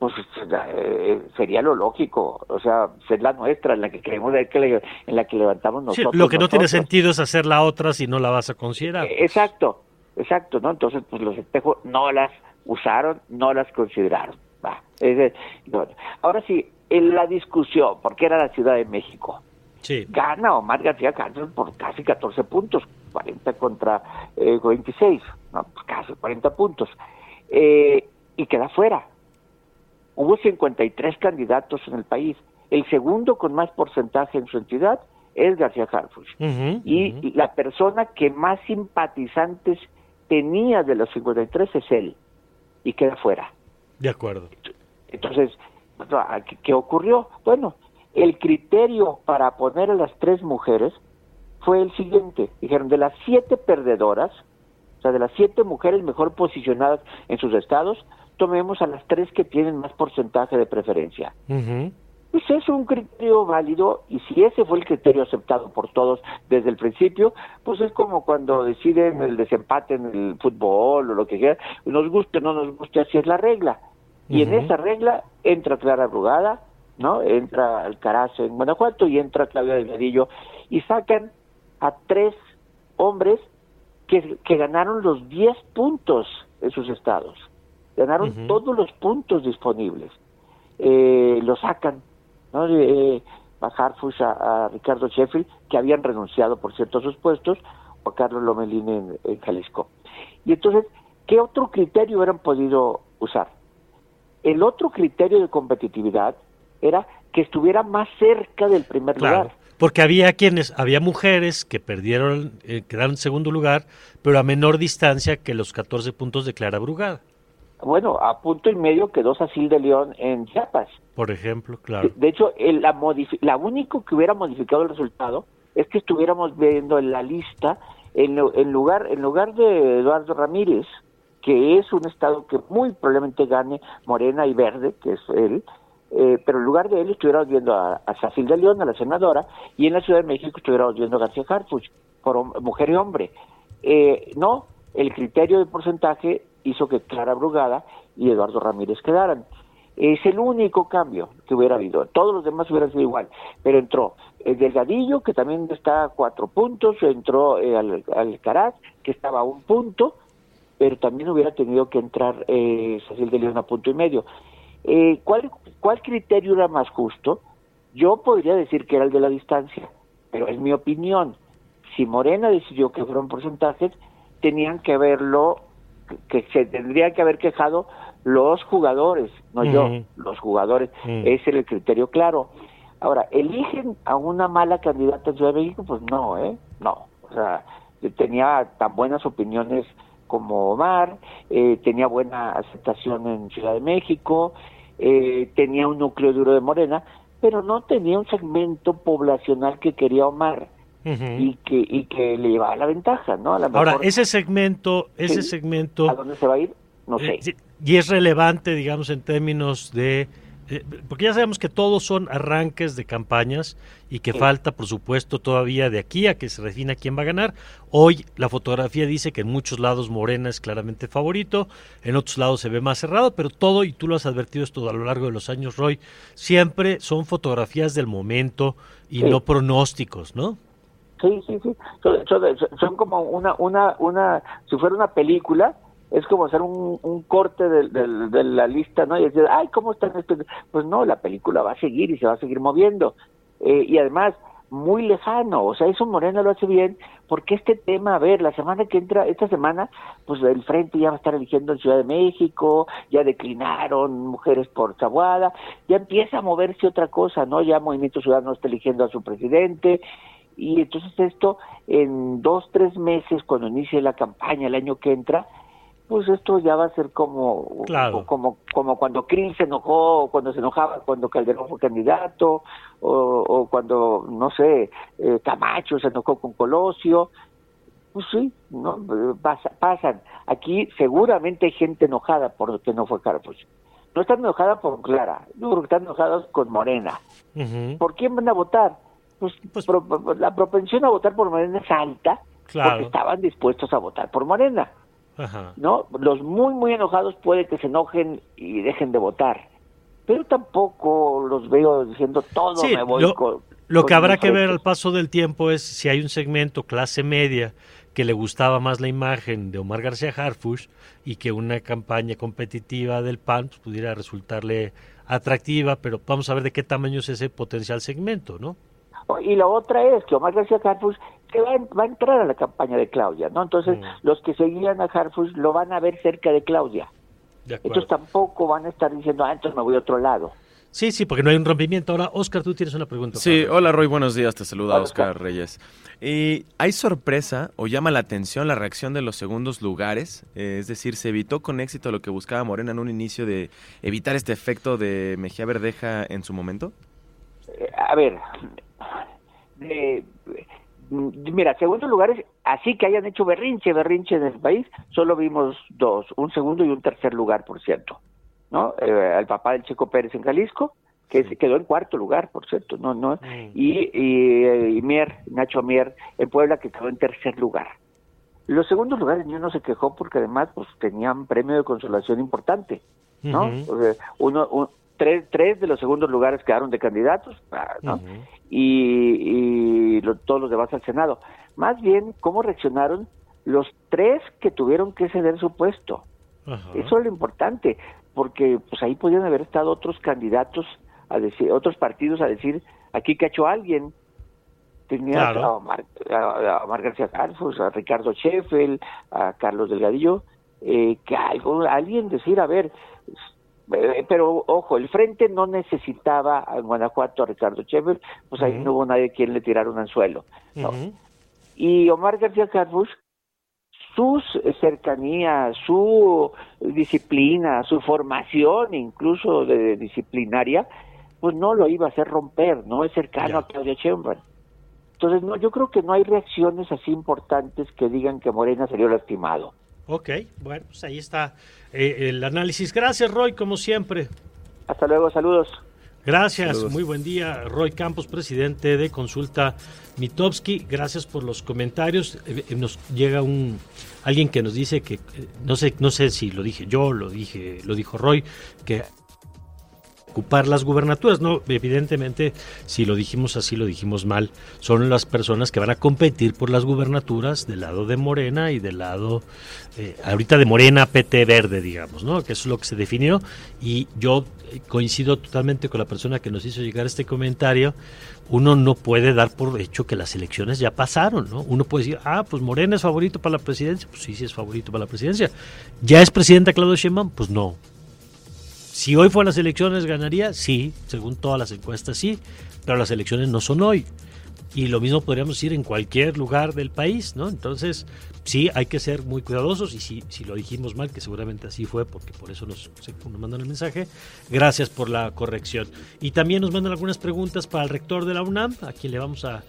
pues eh, sería lo lógico, o sea, ser la nuestra, en la que creemos, en la que levantamos nosotros. lo que no tiene sentido es hacer la otra si no la vas a considerar. Eh, exacto, exacto, ¿no? Entonces, pues los espejos no las usaron, no las consideraron. Va. Ahora sí, en la discusión, porque era la Ciudad de México, gana Omar García Cárdenas por casi 14 puntos, 40 contra 26, eh, no, pues casi 40 puntos, eh, y queda fuera. Hubo 53 candidatos en el país. El segundo con más porcentaje en su entidad es García Harfuch. y la persona que más simpatizantes tenía de los 53 es él. Y queda fuera. De acuerdo. Entonces, ¿qué ocurrió? Bueno, el criterio para poner a las tres mujeres fue el siguiente. Dijeron, de las siete perdedoras, o sea, de las siete mujeres mejor posicionadas en sus estados, tomemos a las tres que tienen más porcentaje de preferencia. Pues es un criterio válido y si ese fue el criterio aceptado por todos desde el principio, pues es como cuando deciden el desempate en el fútbol o lo que sea, nos guste o no nos guste, así es la regla. Y en esa regla entra Clara Brugada, ¿no? Entra Alcaraz en Guanajuato y entra Claudia Delgadillo y sacan a tres hombres que, que ganaron los 10 puntos en sus estados. Ganaron todos los puntos disponibles. Eh, lo sacan, ¿no? Eh, a, a, Ricardo Sheffield, que habían renunciado, por cierto, a sus puestos, o a Carlos Lomelín en Jalisco. Y entonces, ¿qué otro criterio hubieran podido usar? El otro criterio de competitividad era que estuviera más cerca del primer lugar. Porque había quienes, había mujeres que perdieron, eh, quedaron en segundo lugar, pero a menor distancia que los 14 puntos de Clara Brugada. Bueno, a punto y medio quedó Sacil de León en Chiapas. Por ejemplo, claro. De, hecho, el, la, la único que hubiera modificado el resultado es que estuviéramos viendo en la lista, en, en lugar, en lugar de Eduardo Ramírez, que es un estado que muy probablemente gane Morena y Verde, que es él, eh, pero en lugar de él estuviéramos viendo a, a de León, a la senadora, y en la Ciudad de México estuviéramos viendo a García Harfuch, por mujer y hombre. Eh, no, el criterio de porcentaje hizo que Clara Brugada y Eduardo Ramírez quedaran. Es el único cambio que hubiera habido. Todos los demás hubieran sido igual. Pero entró el Delgadillo, que también está a cuatro puntos, entró eh, al, Alcaraz, que estaba a un punto, pero también hubiera tenido que entrar eh, Cecil de León a punto y medio. Eh, ¿cuál, ¿Cuál criterio era más justo? Yo podría decir que era el de la distancia, pero es mi opinión. Si Morena decidió que fueron porcentajes, tenían que verlo, que se tendría que haber quejado los jugadores, no yo, los jugadores. Ese es el criterio claro. Ahora, ¿eligen a una mala candidata en Ciudad de México? Pues no, ¿eh? No. O sea, tenía tan buenas opiniones como Omar, eh, tenía buena aceptación en Ciudad de México, eh, tenía un núcleo duro de Morena, pero no tenía un segmento poblacional que quería Omar. Y que y que le llevaba la ventaja, ¿no? Ahora, ese segmento, ese segmento... ¿A dónde se va a ir? No sé. Eh, y es relevante, digamos, en términos de eh, porque ya sabemos que todos son arranques de campañas y que falta, por supuesto, todavía de aquí a que se defina quién va a ganar. Hoy la fotografía dice que en muchos lados Morena es claramente favorito, en otros lados se ve más cerrado, pero todo, y tú lo has advertido esto a lo largo de los años, Roy, siempre son fotografías del momento y no pronósticos, ¿no? Sí, sí, sí. Son, son, como una, una, una, si fuera una película, es como hacer un, corte de, la lista, ¿no? Y decir, ay, ¿cómo están estos? Pues no, la película va a seguir y se va a seguir moviendo. Eh, y además, muy lejano, o sea, eso Morena lo hace bien, porque este tema, a ver, la semana que entra, esta semana, pues el Frente ya va a estar eligiendo en Ciudad de México, ya declinaron mujeres por Zaguada, ya empieza a moverse otra cosa, ¿no? Ya Movimiento Ciudadano está eligiendo a su presidente, y entonces esto, en dos, tres meses, cuando inicie la campaña el año que entra, pues esto ya va a ser como como como cuando Krill se enojó, cuando se enojaba cuando Calderón fue candidato, o, cuando, no sé, eh, Camacho se enojó con Colosio. Pues sí, no pasan. Aquí seguramente hay gente enojada por que no fue Carlos. No están enojada por Clara, yo creo que están enojados con Morena. ¿Por quién van a votar? Pues, pues la propensión a votar por Morena es alta, porque estaban dispuestos a votar por Morena. ¿no? Los muy, muy enojados puede que se enojen y dejen de votar, pero tampoco los veo diciendo todo me voy lo, con, Lo que habrá que ver al paso del tiempo es si hay un segmento clase media que le gustaba más la imagen de Omar García Harfush y que una campaña competitiva del PAN pues, pudiera resultarle atractiva, pero vamos a ver de qué tamaño es ese potencial segmento, ¿no? Y la otra es que Omar García Harfush que va, a entrar a la campaña de Claudia, ¿no? Entonces, mm. los que seguían a Harfush lo van a ver cerca de Claudia. entonces tampoco van a estar diciendo, ah, entonces me voy a otro lado. Sí, sí, porque no hay un rompimiento. Ahora, Oscar, tú tienes una pregunta. Sí, hola Roy, buenos días, te saluda Oscar Reyes. ¿Y ¿Hay sorpresa o llama la atención la reacción de los segundos lugares? Eh, es decir, ¿se evitó con éxito lo que buscaba Morena en un inicio de evitar este efecto de Mejía Verdeja en su momento? Eh, a ver, de, Mira, segundos lugares, así que hayan hecho berrinche, berrinche en el país, solo vimos dos, un segundo y un tercer lugar, por cierto, ¿no? Eh, el papá del Checo Pérez en Jalisco, que se quedó en cuarto lugar, por cierto, no, no, mm. y, y, Mier, Nacho Mier en Puebla, que quedó en tercer lugar. Los segundos lugares ni uno se quejó porque además pues tenían premio de consolación importante, ¿no? uno, tres, tres de los segundos lugares quedaron de candidatos, ah, ¿no? y, todos los demás al Senado. Más bien, ¿cómo reaccionaron los tres que tuvieron que ceder su puesto? Eso es lo importante, porque pues ahí podían haber estado otros candidatos, a decir, otros partidos a decir, aquí cachó alguien. Tenía a, Omar, García Carlos, a Ricardo Sheffield, a Carlos Delgadillo, eh, que algo, alguien decir, a ver, pero ojo, el frente no necesitaba en Guanajuato a Ricardo Chever, pues ahí no hubo nadie quien le tirara un anzuelo. Y Omar García Carbush, su cercanía, su disciplina, su formación incluso de disciplinaria, pues no lo iba a hacer romper, no es cercano a Claudia Sheinbaum. Entonces, no, yo creo que no hay reacciones así importantes que digan que Morena salió lastimado. Ok, bueno, pues ahí está eh, el análisis. Gracias, Roy, como siempre. Hasta luego, saludos. Gracias, muy buen día, Roy Campos, presidente de Consulta Mitowski. Gracias por los comentarios. Eh, eh, nos llega un alguien que nos dice que no sé, no sé si lo dije yo, lo dije, lo dijo Roy, que ocupar las gubernaturas. No, evidentemente, si lo dijimos así, lo dijimos mal. Son las personas que van a competir por las gubernaturas del lado de Morena y del lado, eh, ahorita de Morena, PT verde, digamos, ¿no? Que es lo que se definió. Y yo coincido totalmente con la persona que nos hizo llegar este comentario. Uno no puede dar por hecho que las elecciones ya pasaron, ¿no? Uno puede decir, ah, pues Morena es favorito para la presidencia. Pues sí, sí es favorito para la presidencia. ¿Ya es presidenta Claudio Sheinbaum? Pues no. Si hoy fueran las elecciones, ¿ganaría? Sí, según todas las encuestas, sí. Pero las elecciones no son hoy. Y lo mismo podríamos decir en cualquier lugar del país, ¿no? Entonces, sí, hay que ser muy cuidadosos y si, si lo dijimos mal, que seguramente así fue, porque por eso nos, nos mandan el mensaje, gracias por la corrección. Y también nos mandan algunas preguntas para el rector de la UNAM, a quien le vamos a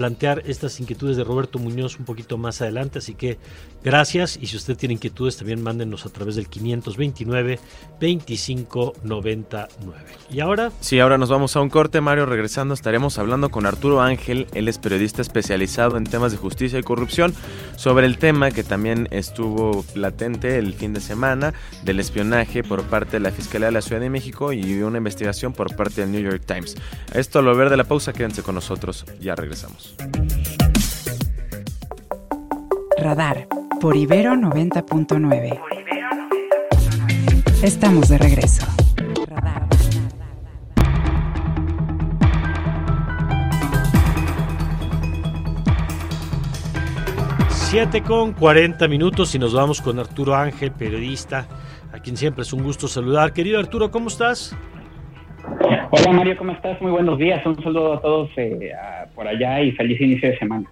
plantear estas inquietudes de Roberto Muñoz un poquito más adelante, así que gracias y si usted tiene inquietudes también mándenos a través del 529 2599. Y ahora... Sí, ahora nos vamos a un corte, Mario, regresando estaremos hablando con Arturo Ángel, él es periodista especializado en temas de justicia y corrupción, sobre el tema que también estuvo latente el fin de semana del espionaje por parte de la Fiscalía de la Ciudad de México y una investigación por parte del New York Times. Esto lo ver de la pausa, quédense con nosotros, ya regresamos. Radar por Ibero 90.9. Estamos de regreso. 7 con 40 minutos y nos vamos con Arturo Ángel, periodista, a quien siempre es un gusto saludar. Querido Arturo, ¿cómo estás? Hola Mario, ¿cómo estás? Muy buenos días. Un saludo a todos eh, por allá y feliz inicio de semana.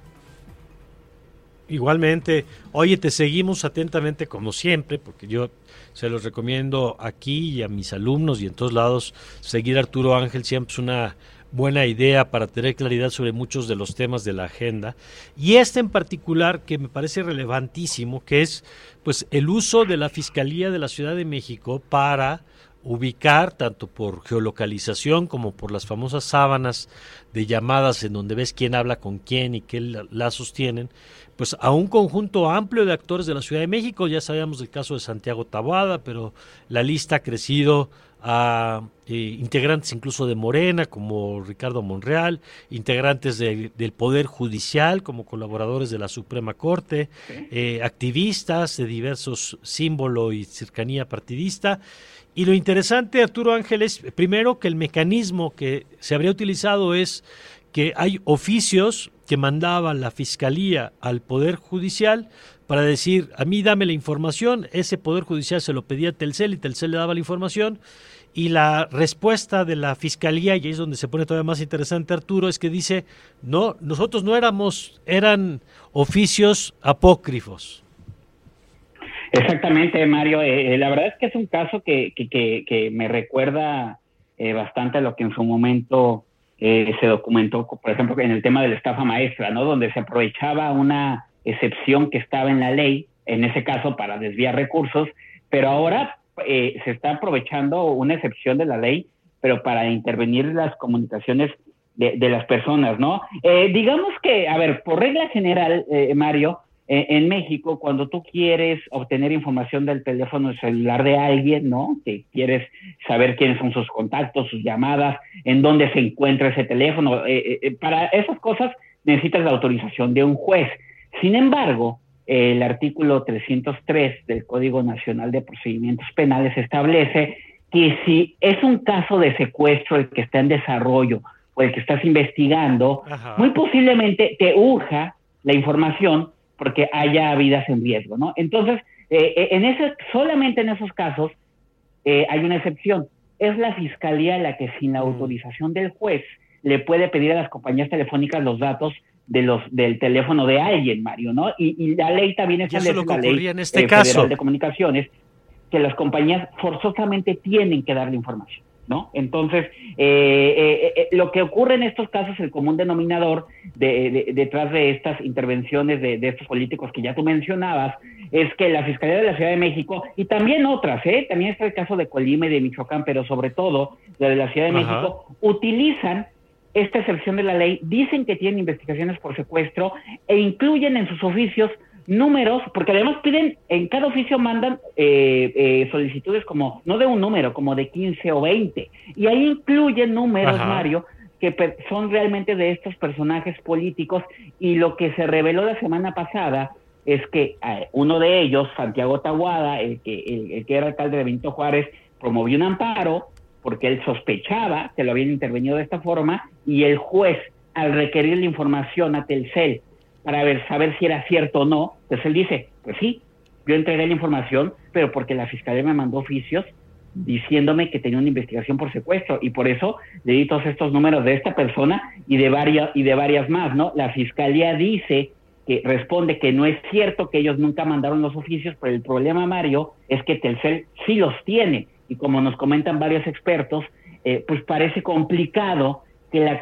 Igualmente. Oye, te seguimos atentamente como siempre, porque yo se los recomiendo aquí y a mis alumnos y en todos lados. Seguir a Arturo Ángel siempre es una buena idea para tener claridad sobre muchos de los temas de la agenda. Y este en particular que me parece relevantísimo, que es pues el uso de la Fiscalía de la Ciudad de México para ubicar, tanto por geolocalización como por las famosas sábanas de llamadas en donde ves quién habla con quién y qué lazos tienen, pues a un conjunto amplio de actores de la Ciudad de México. Ya sabíamos del caso de Santiago Taboada, pero la lista ha crecido a eh, integrantes incluso de Morena, como Ricardo Monreal, integrantes del Poder Judicial, como colaboradores de la Suprema Corte, eh, activistas de diversos símbolos y cercanía partidista. Y lo interesante, Arturo Ángeles, primero que el mecanismo que se habría utilizado es que hay oficios que mandaba la Fiscalía al Poder Judicial para decir, a mí dame la información, ese Poder Judicial se lo pedía a Telcel y Telcel le daba la información, y la respuesta de la Fiscalía, y ahí es donde se pone todavía más interesante Arturo, es que dice, no, nosotros no éramos, eran oficios apócrifos. Exactamente, Mario. Eh, eh, la verdad es que es un caso que, que, que, me recuerda eh, bastante a lo que en su momento se documentó, por ejemplo, en el tema de la estafa maestra, ¿no? Donde se aprovechaba una excepción que estaba en la ley, en ese caso para desviar recursos, pero ahora se está aprovechando una excepción de la ley, pero para intervenir las comunicaciones de, de las personas, ¿no? digamos que, a ver, por regla general, Mario, eh, en México, cuando tú quieres obtener información del teléfono celular de alguien, ¿no? Que quieres saber quiénes son sus contactos, sus llamadas, en dónde se encuentra ese teléfono, eh, eh, para esas cosas necesitas la autorización de un juez. Sin embargo, el artículo 303 del Código Nacional de Procedimientos Penales establece que si es un caso de secuestro el que está en desarrollo o el que estás investigando, muy posiblemente te urja la información porque haya vidas en riesgo, ¿no? Entonces, eh, eh, en ese, solamente en esos casos eh, hay una excepción. Es la fiscalía la que sin la mm. autorización del juez le puede pedir a las compañías telefónicas los datos de los del teléfono de alguien, Mario, ¿no? Y, la ley también establece lo la ley en este caso. Federal de Comunicaciones que las compañías forzosamente tienen que darle información. ¿No? Entonces, eh, eh, eh, lo que ocurre en estos casos, el común denominador detrás de estas intervenciones de, estos políticos que ya tú mencionabas, es que la Fiscalía de la Ciudad de México y también otras, ¿eh? también está el caso de Colima y de Michoacán, pero sobre todo la de la Ciudad de México, utilizan esta excepción de la ley, dicen que tienen investigaciones por secuestro e incluyen en sus oficios números, porque además piden, en cada oficio mandan eh, eh, solicitudes como, no de un número, como de 15 o 20. Y ahí incluyen números, Mario, que son realmente de estos personajes políticos. Y lo que se reveló la semana pasada es que eh, uno de ellos, Santiago Taguada, el que, el, que era alcalde de Benito Juárez, promovió un amparo porque él sospechaba que lo habían intervenido de esta forma y el juez, al requerir la información a Telcel para ver, saber si era cierto o no, pues él dice, pues sí, yo entregué la información, pero porque la fiscalía me mandó oficios diciéndome que tenía una investigación por secuestro. Y por eso le di todos estos números de esta persona y de varias y de varias más, ¿no? La fiscalía dice que responde que no es cierto que ellos nunca mandaron los oficios, pero el problema, Mario, es que Telcel sí los tiene. Y como nos comentan varios expertos, eh, pues parece complicado que, la,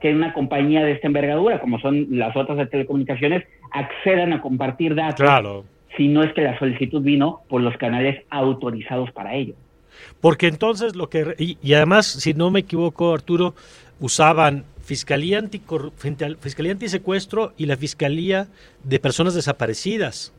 que una compañía de esta envergadura, como son las otras de telecomunicaciones, accedan a compartir datos. Claro. Si no es que la solicitud vino por los canales autorizados para ello. Porque entonces lo que y, además si no me equivoco Arturo usaban fiscalía anticor, fiscalía antisecuestro y la fiscalía de personas desaparecidas.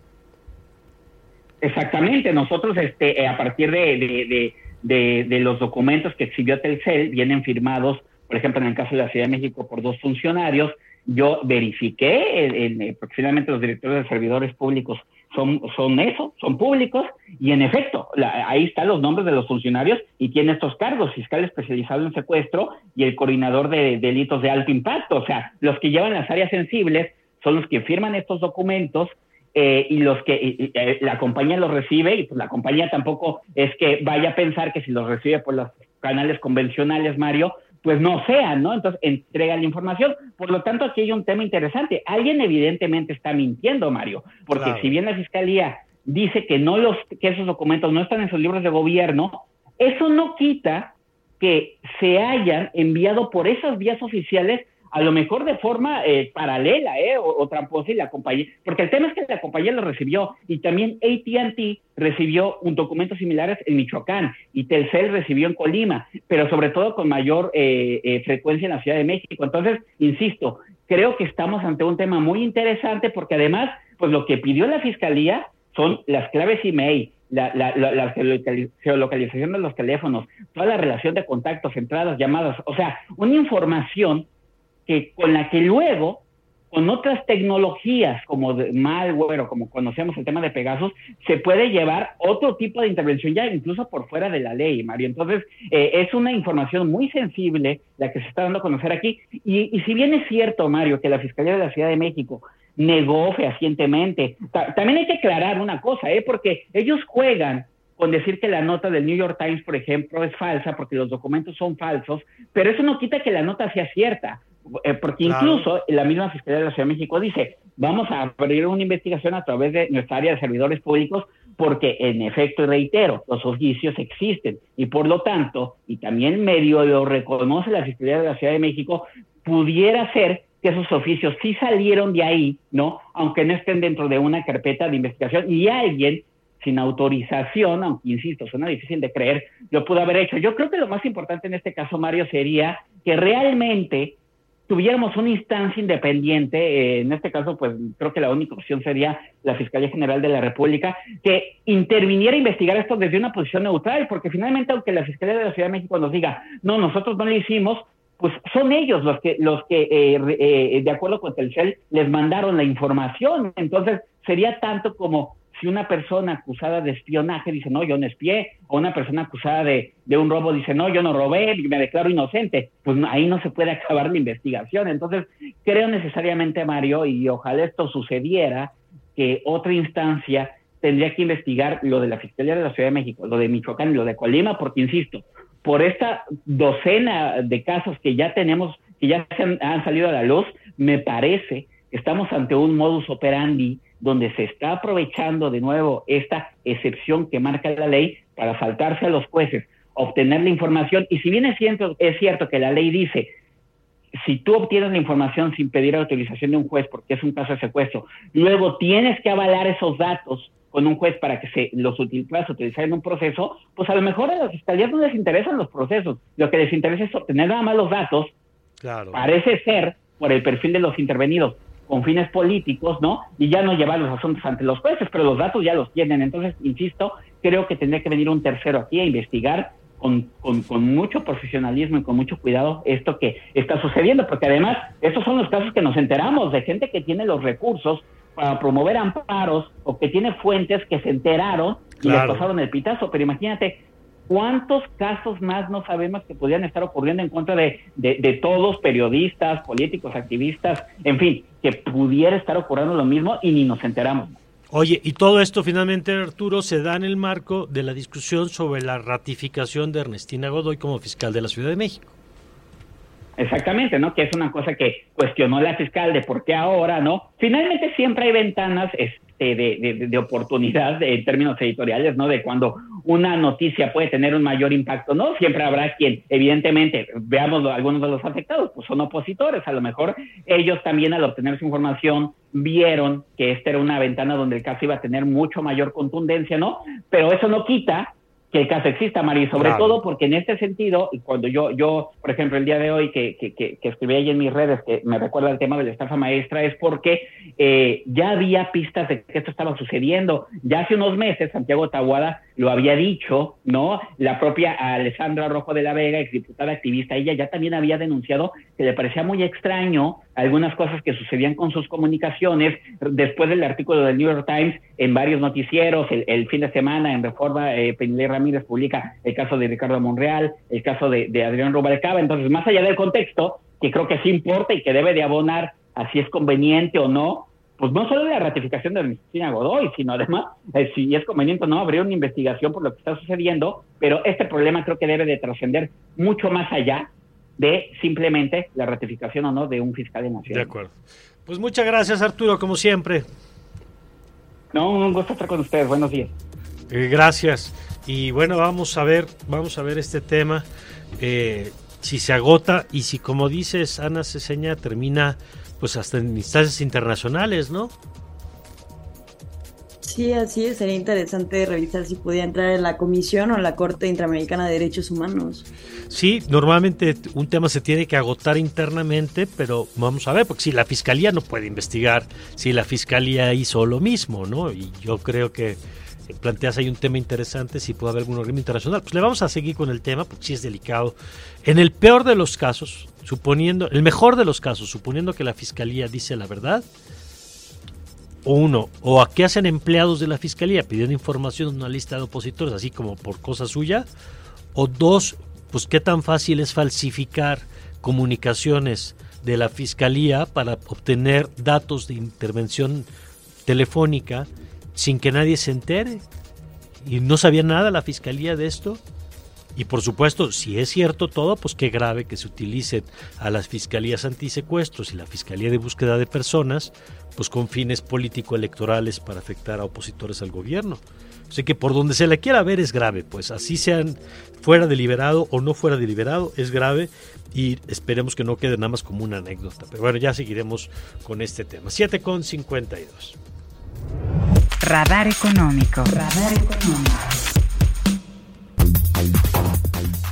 Exactamente, nosotros este eh, a partir de, de, de, los documentos que exhibió Telcel vienen firmados por ejemplo, en el caso de la Ciudad de México, por dos funcionarios, yo verifiqué, en, porque finalmente los directores de servidores públicos son, son eso, son públicos, y en efecto, ahí están los nombres de los funcionarios y tiene estos cargos, fiscal especializado en secuestro y el coordinador de delitos de alto impacto, o sea, los que llevan las áreas sensibles son los que firman estos documentos eh, y los que eh, la compañía los recibe y pues la compañía tampoco es que vaya a pensar que si los recibe por los canales convencionales, Mario, pues no sean, ¿no? Entonces entrega la información. Por lo tanto, aquí hay un tema interesante. Alguien evidentemente está mintiendo, Mario, porque si bien la fiscalía dice que no los, que esos documentos no están en sus libros de gobierno, eso no quita que se hayan enviado por esas vías oficiales a lo mejor de forma eh, paralela eh, o, tramposa y la compañía, porque el tema es que la compañía lo recibió y también ATT recibió un documento similares en Michoacán y Telcel recibió en Colima, pero sobre todo con mayor eh, eh, frecuencia en la Ciudad de México. Entonces, insisto, creo que estamos ante un tema muy interesante porque además, pues lo que pidió la Fiscalía son las claves email, la, la, la, geolocalización de los teléfonos, toda la relación de contactos, entradas, llamadas, o sea, una información que con la que luego, con otras tecnologías como de malware o como conocemos el tema de Pegasus, se puede llevar otro tipo de intervención ya incluso por fuera de la ley, Mario. Entonces, eh, es una información muy sensible la que se está dando a conocer aquí. Y, si bien es cierto, Mario, que la Fiscalía de la Ciudad de México negó fehacientemente, también hay que aclarar una cosa, ¿eh? porque ellos juegan con decir que la nota del New York Times, por ejemplo, es falsa porque los documentos son falsos, pero eso no quita que la nota sea cierta. Eh, porque incluso la misma Fiscalía de la Ciudad de México dice, vamos a abrir una investigación a través de nuestra área de servidores públicos porque en efecto, y reitero, los oficios existen y por lo tanto, y también medio lo reconoce la Fiscalía de la Ciudad de México, pudiera ser que esos oficios sí salieron de ahí, ¿no? Aunque no estén dentro de una carpeta de investigación y alguien sin autorización, aunque insisto, suena difícil de creer, lo pudo haber hecho. Yo creo que lo más importante en este caso, Mario, sería que realmente tuviéramos una instancia independiente, eh, en este caso, pues creo que la única opción sería la Fiscalía General de la República, que interviniera a investigar esto desde una posición neutral, porque finalmente, aunque la Fiscalía de la Ciudad de México nos diga, no, nosotros no lo hicimos, pues son ellos los que, los que eh, eh, de acuerdo con Telcel, les mandaron la información. Entonces, sería tanto como si una persona acusada de espionaje dice, no, yo no espié, o una persona acusada de, un robo dice, no, yo no robé, me declaro inocente, pues ahí no se puede acabar la investigación. Entonces, creo necesariamente, Mario, y ojalá esto sucediera, que otra instancia tendría que investigar lo de la Fiscalía de la Ciudad de México, lo de Michoacán y lo de Colima, porque, insisto, por esta docena de casos que ya tenemos, que ya han, han salido a la luz, me parece que estamos ante un modus operandi donde se está aprovechando de nuevo esta excepción que marca la ley para saltarse a los jueces, obtener la información. Y si bien es cierto, es cierto que la ley dice, si tú obtienes la información sin pedir autorización de un juez, porque es un caso de secuestro, luego tienes que avalar esos datos con un juez para que se los puedas utilizar en un proceso, pues a lo mejor a las fiscalías no les interesan los procesos, lo que les interesa es obtener nada más los datos, claro. parece ser por el perfil de los intervenidos, con fines políticos, ¿no? Y ya no llevar los asuntos ante los jueces, pero los datos ya los tienen. Entonces, insisto, creo que tendría que venir un tercero aquí a investigar con, con, mucho profesionalismo y con mucho cuidado esto que está sucediendo, porque además estos son los casos que nos enteramos de gente que tiene los recursos para promover amparos o que tiene fuentes que se enteraron y le pasaron el pitazo. Pero imagínate cuántos casos más no sabemos que podrían estar ocurriendo en contra de, de, de, todos, periodistas, políticos, activistas, en fin, que pudiera estar ocurriendo lo mismo y ni nos enteramos. Oye, y todo esto finalmente, Arturo, se da en el marco de la discusión sobre la ratificación de Ernestina Godoy como fiscal de la Ciudad de México. Exactamente, ¿no? Que es una cosa que cuestionó la fiscal de por qué ahora, ¿no? Finalmente siempre hay ventanas este, de, de, oportunidad en términos editoriales, ¿no? De cuando una noticia puede tener un mayor impacto, ¿no? Siempre habrá quien, evidentemente, veamos algunos de los afectados, pues son opositores, a lo mejor ellos también al obtener su información vieron que esta era una ventana donde el caso iba a tener mucho mayor contundencia, ¿no? Pero eso no quita que el caso exista, María, sobre todo porque en este sentido, y cuando yo, yo, por ejemplo, el día de hoy que, que, que, escribí ahí en mis redes, que me recuerda el tema de la estafa maestra, es porque eh, ya había pistas de que esto estaba sucediendo. Ya hace unos meses, Santiago Tahuada lo había dicho, ¿no? La propia Alessandra Rojo de la Vega, exdiputada activista, ella ya también había denunciado que le parecía muy extraño algunas cosas que sucedían con sus comunicaciones después del artículo del New York Times en varios noticieros, el, fin de semana en Reforma, eh, Ramírez publica el caso de Ricardo Monreal, el caso de, Adrián Rubalcaba, entonces más allá del contexto, que creo que sí importa y que debe de abonar a si es conveniente o no, pues no solo de la ratificación de Cristina Godoy, sino además, eh, si es conveniente o no, habría una investigación por lo que está sucediendo, pero este problema creo que debe de trascender mucho más allá de simplemente la ratificación o no de un fiscal de nación. De acuerdo. Pues muchas gracias Arturo, como siempre. No, un gusto estar con ustedes. Buenos días. Eh, gracias. Y bueno, vamos a ver, vamos a ver este tema. Eh, si se agota y si, como dices, Ana Ceseña termina pues hasta en instancias internacionales, ¿no? Sí, así es. Sería interesante revisar si podía entrar en la Comisión o en la Corte Interamericana de Derechos Humanos. Sí, normalmente un tema se tiene que agotar internamente, pero vamos a ver, porque si la Fiscalía no puede investigar, si la Fiscalía hizo lo mismo, ¿no? Y yo creo que planteas ahí un tema interesante, si puede haber algún organismo internacional. Pues le vamos a seguir con el tema, porque sí es delicado. En el peor de los casos, suponiendo, el mejor de los casos, suponiendo que la Fiscalía dice la verdad, o uno, o a qué hacen empleados de la fiscalía pidiendo información en una lista de opositores, así como por cosa suya, o dos, pues qué tan fácil es falsificar comunicaciones de la fiscalía para obtener datos de intervención telefónica sin que nadie se entere. Y no sabía nada la fiscalía de esto. Y por supuesto, si es cierto todo, pues qué grave que se utilicen a las fiscalías antisecuestros y la fiscalía de búsqueda de personas pues con fines político-electorales para afectar a opositores al gobierno. Así que por donde se le quiera ver es grave, pues así sean fuera deliberado o no fuera deliberado, es grave y esperemos que no quede nada más como una anécdota. Pero bueno, ya seguiremos con este tema. 7 con 52. Radar económico. Radar económico.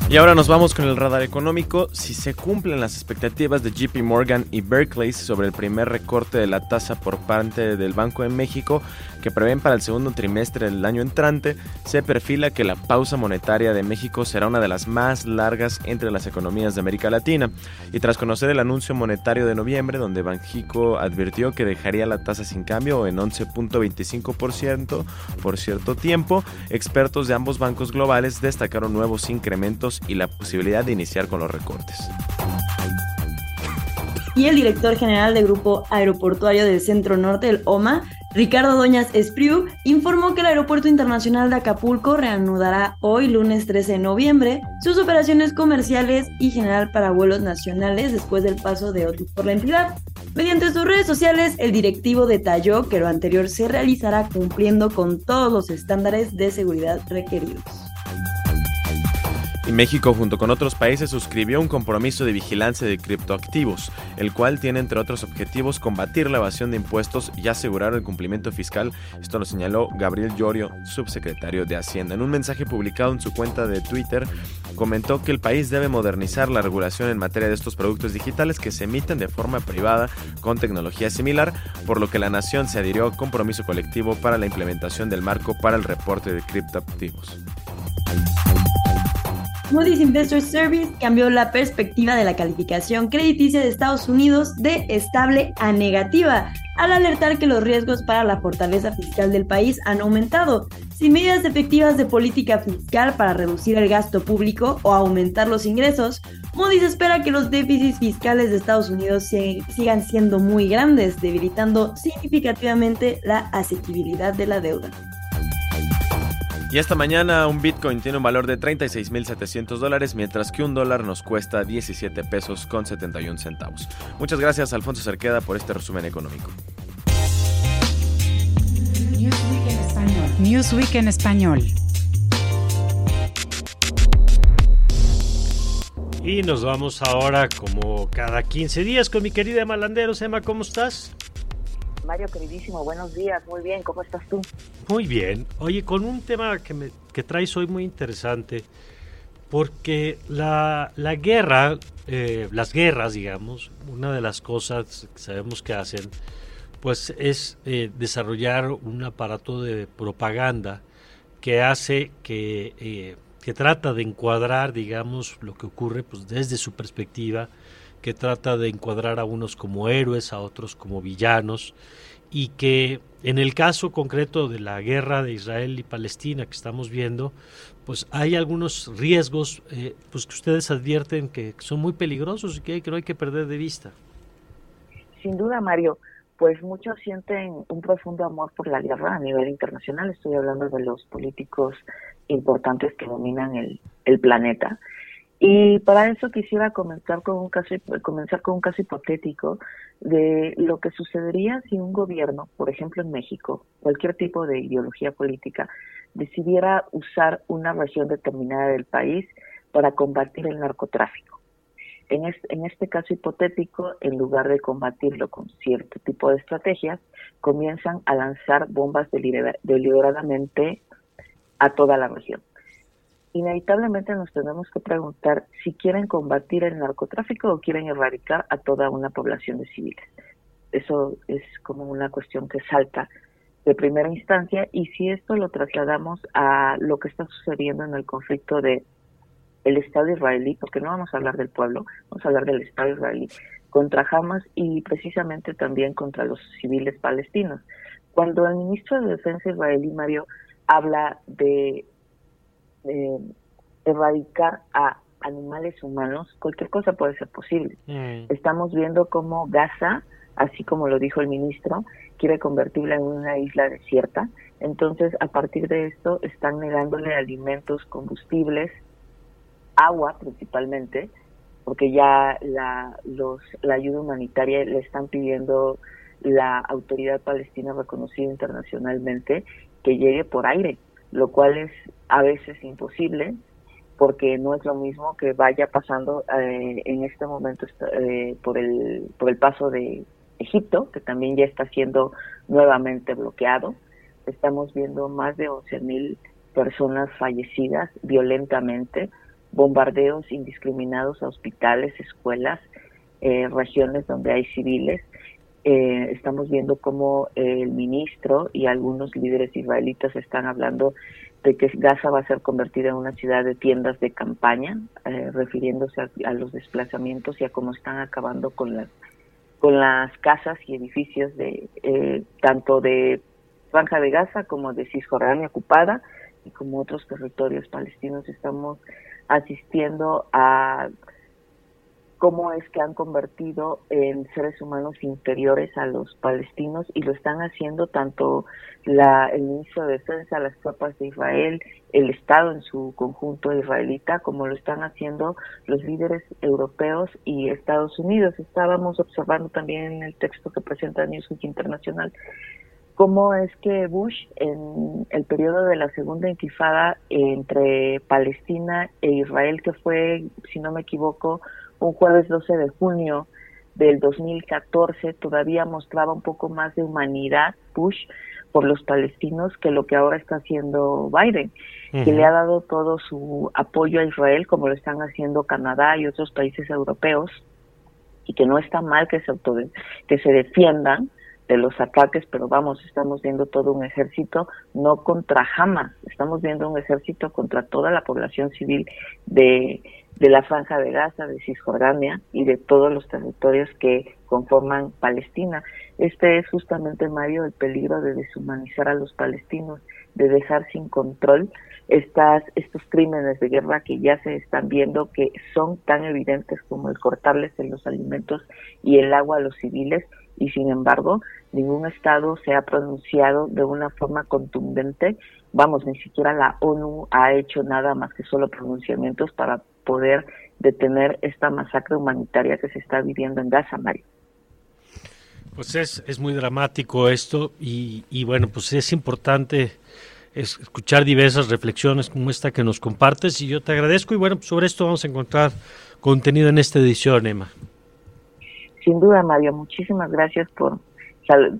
Y ahora nos vamos con el radar económico. Si se cumplen las expectativas de JP Morgan y Berkeley sobre el primer recorte de la tasa por parte del Banco de México, que prevén para el segundo trimestre del año entrante, se perfila que la pausa monetaria de México será una de las más largas entre las economías de América Latina. Y tras conocer el anuncio monetario de noviembre, donde Banjico advirtió que dejaría la tasa sin cambio en 11.25% por cierto tiempo, expertos de ambos bancos globales destacaron nuevos incrementos y la posibilidad de iniciar con los recortes y el director general del Grupo Aeroportuario del Centro Norte, del OMA, Ricardo Doñas Espriu, informó que el Aeropuerto Internacional de Acapulco reanudará hoy, lunes 13 de noviembre, sus operaciones comerciales y general para vuelos nacionales después del paso de otros por la entidad. Mediante sus redes sociales, el directivo detalló que lo anterior se realizará cumpliendo con todos los estándares de seguridad requeridos. Y México, junto con otros países, suscribió un compromiso de vigilancia de criptoactivos, el cual tiene, entre otros objetivos, combatir la evasión de impuestos y asegurar el cumplimiento fiscal. Esto lo señaló Gabriel Llorio, subsecretario de Hacienda. En un mensaje publicado en su cuenta de Twitter, comentó que el país debe modernizar la regulación en materia de estos productos digitales que se emiten de forma privada con tecnología similar, por lo que la nación se adhirió a compromiso colectivo para la implementación del marco para el reporte de criptoactivos. Moody's Investor Service cambió la perspectiva de la calificación crediticia de Estados Unidos de estable a negativa, al alertar que los riesgos para la fortaleza fiscal del país han aumentado. Sin medidas efectivas de política fiscal para reducir el gasto público o aumentar los ingresos, Moody's espera que los déficits fiscales de Estados Unidos sigan siendo muy grandes, debilitando significativamente la asequibilidad de la deuda. Y esta mañana un Bitcoin tiene un valor de 36.700 dólares, mientras que un dólar nos cuesta 17 pesos con 71 centavos. Muchas gracias Alfonso Cerqueda por este resumen económico. Newsweek en español. Newsweek en español. Y nos vamos ahora como cada 15 días con mi querida Malanderos. Emma, ¿cómo estás? Mario, queridísimo, buenos días. Muy bien, ¿cómo estás tú? Muy bien. Oye, con un tema que, me, que traes hoy muy interesante, porque la, la guerra, eh, las guerras, digamos, una de las cosas que sabemos que hacen, pues es eh, desarrollar un aparato de propaganda que hace que, eh, que trata de encuadrar, digamos, lo que ocurre pues desde su perspectiva, que trata de encuadrar a unos como héroes, a otros como villanos, y que en el caso concreto de la guerra de Israel y Palestina que estamos viendo, pues hay algunos riesgos eh, pues que ustedes advierten que son muy peligrosos y que, que no hay que perder de vista. Sin duda, Mario, pues muchos sienten un profundo amor por la guerra a nivel internacional. Estoy hablando de los políticos importantes que dominan el, el planeta. Y para eso quisiera comenzar con un caso, comenzar con un caso hipotético de lo que sucedería si un gobierno, por ejemplo en México, cualquier tipo de ideología política, decidiera usar una región determinada del país para combatir el narcotráfico. En este, en este caso hipotético, en lugar de combatirlo con cierto tipo de estrategias, comienzan a lanzar bombas deliberadamente a toda la región inevitablemente nos tenemos que preguntar si quieren combatir el narcotráfico o quieren erradicar a toda una población de civiles. Eso es como una cuestión que salta de primera instancia y si esto lo trasladamos a lo que está sucediendo en el conflicto de el Estado israelí, porque no vamos a hablar del pueblo, vamos a hablar del Estado israelí, contra Hamas y precisamente también contra los civiles palestinos. Cuando el ministro de Defensa israelí, Mario, habla de eh, erradicar a animales humanos, cualquier cosa puede ser posible. Mm. Estamos viendo cómo Gaza, así como lo dijo el ministro, quiere convertirla en una isla desierta. Entonces, a partir de esto, están negándole alimentos, combustibles, agua principalmente, porque ya la, los, la ayuda humanitaria le están pidiendo la autoridad palestina reconocida internacionalmente que llegue por aire lo cual es a veces imposible porque no es lo mismo que vaya pasando eh, en este momento eh, por el por el paso de Egipto que también ya está siendo nuevamente bloqueado. Estamos viendo más de 11.000 personas fallecidas violentamente bombardeos indiscriminados a hospitales escuelas eh, regiones donde hay civiles eh, estamos viendo cómo el ministro y algunos líderes israelitas están hablando de que Gaza va a ser convertida en una ciudad de tiendas de campaña, eh, refiriéndose a, los desplazamientos y a cómo están acabando con las con las casas y edificios de eh, tanto de Franja de Gaza como de Cisjordania ocupada y como otros territorios palestinos. Estamos asistiendo a cómo es que han convertido en seres humanos inferiores a los palestinos y lo están haciendo tanto la, el ministro de Defensa, las tropas de Israel, el Estado en su conjunto israelita, como lo están haciendo los líderes europeos y Estados Unidos. Estábamos observando también en el texto que presenta Newsweek Internacional cómo es que Bush en el periodo de la segunda intifada entre Palestina e Israel, que fue, si no me equivoco, un jueves 12 de junio del 2014, todavía mostraba un poco más de humanidad Bush por los palestinos que lo que ahora está haciendo Biden, que le ha dado todo su apoyo a Israel, como lo están haciendo Canadá y otros países europeos, y que no está mal que se, que se defiendan, de los ataques, pero vamos, estamos viendo todo un ejército, no contra Hamas, estamos viendo un ejército contra toda la población civil de, de la franja de Gaza, de Cisjordania y de todos los territorios que conforman Palestina. Este es justamente, Mario, el peligro de deshumanizar a los palestinos, de dejar sin control estas, estos crímenes de guerra que ya se están viendo que son tan evidentes como el cortarles en los alimentos y el agua a los civiles y sin embargo ningún Estado se ha pronunciado de una forma contundente. Vamos, ni siquiera la ONU ha hecho nada más que solo pronunciamientos para poder detener esta masacre humanitaria que se está viviendo en Gaza, Mario. Pues es, es muy dramático esto y, y bueno, pues es importante escuchar diversas reflexiones como esta que nos compartes y yo te agradezco y bueno, pues sobre esto vamos a encontrar contenido en esta edición, Emma. Sin duda, Mario, muchísimas gracias por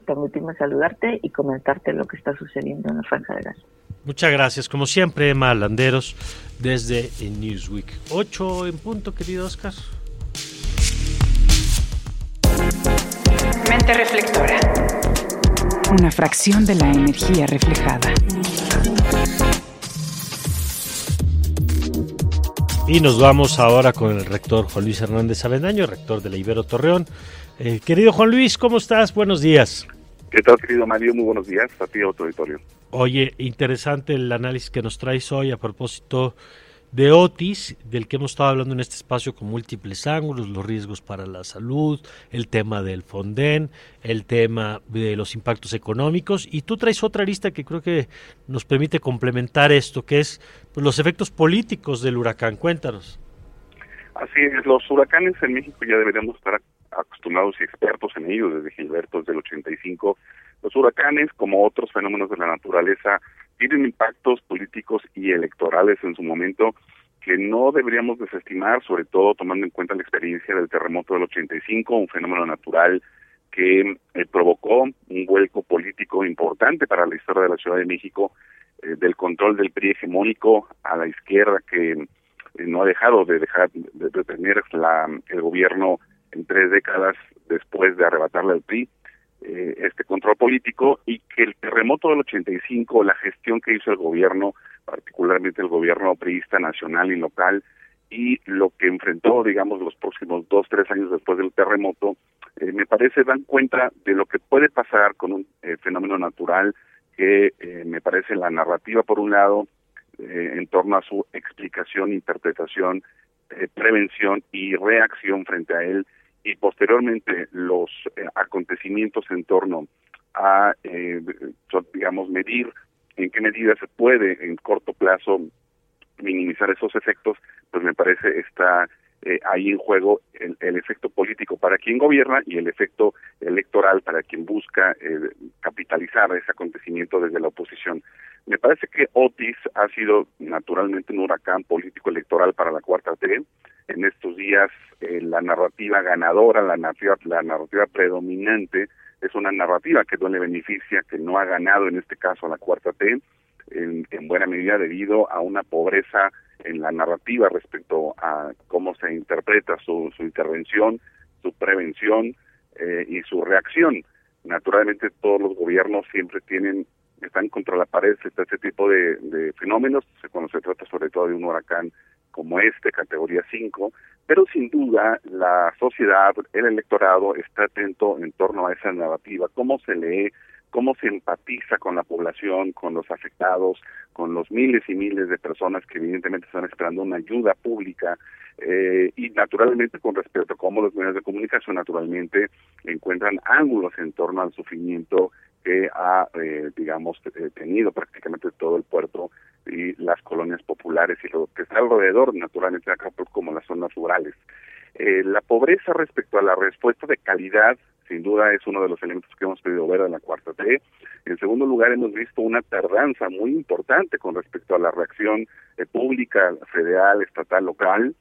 permitirme saludarte y comentarte lo que está sucediendo en la Franja de Gaza. Muchas gracias, como siempre, Emma Landeros, desde Newsweek. 8 en punto, querido Oscar. Mente reflectora. Una fracción de la energía reflejada. Y nos vamos ahora con el rector Juan Luis Hernández Avendaño, rector de la Ibero Torreón. Eh, querido Juan Luis, ¿cómo estás? Buenos días. ¿Qué tal, querido Mario? Muy buenos días a ti, a tu auditorio. Oye, interesante el análisis que nos traes hoy a propósito de Otis, del que hemos estado hablando en este espacio con múltiples ángulos, los riesgos para la salud, el tema del Fonden, el tema de los impactos económicos, y tú traes otra lista que creo que nos permite complementar esto, que es pues, los efectos políticos del huracán. Cuéntanos. Así es, los huracanes en México ya deberíamos estar acostumbrados y expertos en ellos desde Gilberto, desde el 85. Los huracanes, como otros fenómenos de la naturaleza, tienen impactos políticos y electorales en su momento que no deberíamos desestimar, sobre todo tomando en cuenta la experiencia del terremoto del 85, un fenómeno natural que eh, provocó un vuelco político importante para la historia de la Ciudad de México, eh, del control del PRI hegemónico a la izquierda que eh, no ha dejado de dejar de, tener la, el gobierno en tres décadas después de arrebatarle al PRI eh, este control político y que el terremoto del 85, la gestión que hizo el gobierno, particularmente el gobierno priista nacional y local, y lo que enfrentó, digamos, los próximos dos, tres años después del terremoto, eh, me parece dan cuenta de lo que puede pasar con un eh, fenómeno natural que me parece la narrativa, por un lado, en torno a su explicación, interpretación, prevención y reacción frente a él, y posteriormente los eh, acontecimientos en torno a, eh, digamos, medir en qué medida se puede en corto plazo minimizar esos efectos, pues me parece está eh, ahí en juego el, el, efecto político para quien gobierna y el efecto electoral para quien busca eh, capitalizar ese acontecimiento desde la oposición. Me parece que Otis ha sido naturalmente un huracán político electoral para la cuarta T. En estos días eh, la narrativa ganadora, la narrativa, la narrativa predominante es una narrativa que no le beneficia, que no ha ganado en este caso a la cuarta T, en, en buena medida debido a una pobreza en la narrativa respecto a cómo se interpreta su, su intervención, su prevención eh, y su reacción. Naturalmente todos los gobiernos siempre tienen están contra la pared este, este tipo de, de fenómenos, cuando se trata sobre todo de un huracán como este, categoría 5, pero sin duda la sociedad, el electorado está atento en torno a esa narrativa, cómo se lee, cómo se empatiza con la población, con los afectados, con los miles y miles de personas que evidentemente están esperando una ayuda pública eh, y naturalmente con respecto a cómo los medios de comunicación naturalmente encuentran ángulos en torno al sufrimiento que ha, eh, digamos, tenido prácticamente todo el puerto y las colonias populares y lo que está alrededor, naturalmente acá como las zonas rurales. Eh, la pobreza respecto a la respuesta de calidad sin duda es uno de los elementos que hemos pedido ver en la cuarta T. En segundo lugar, hemos visto una tardanza muy importante con respecto a la reacción eh, pública, federal, estatal, local.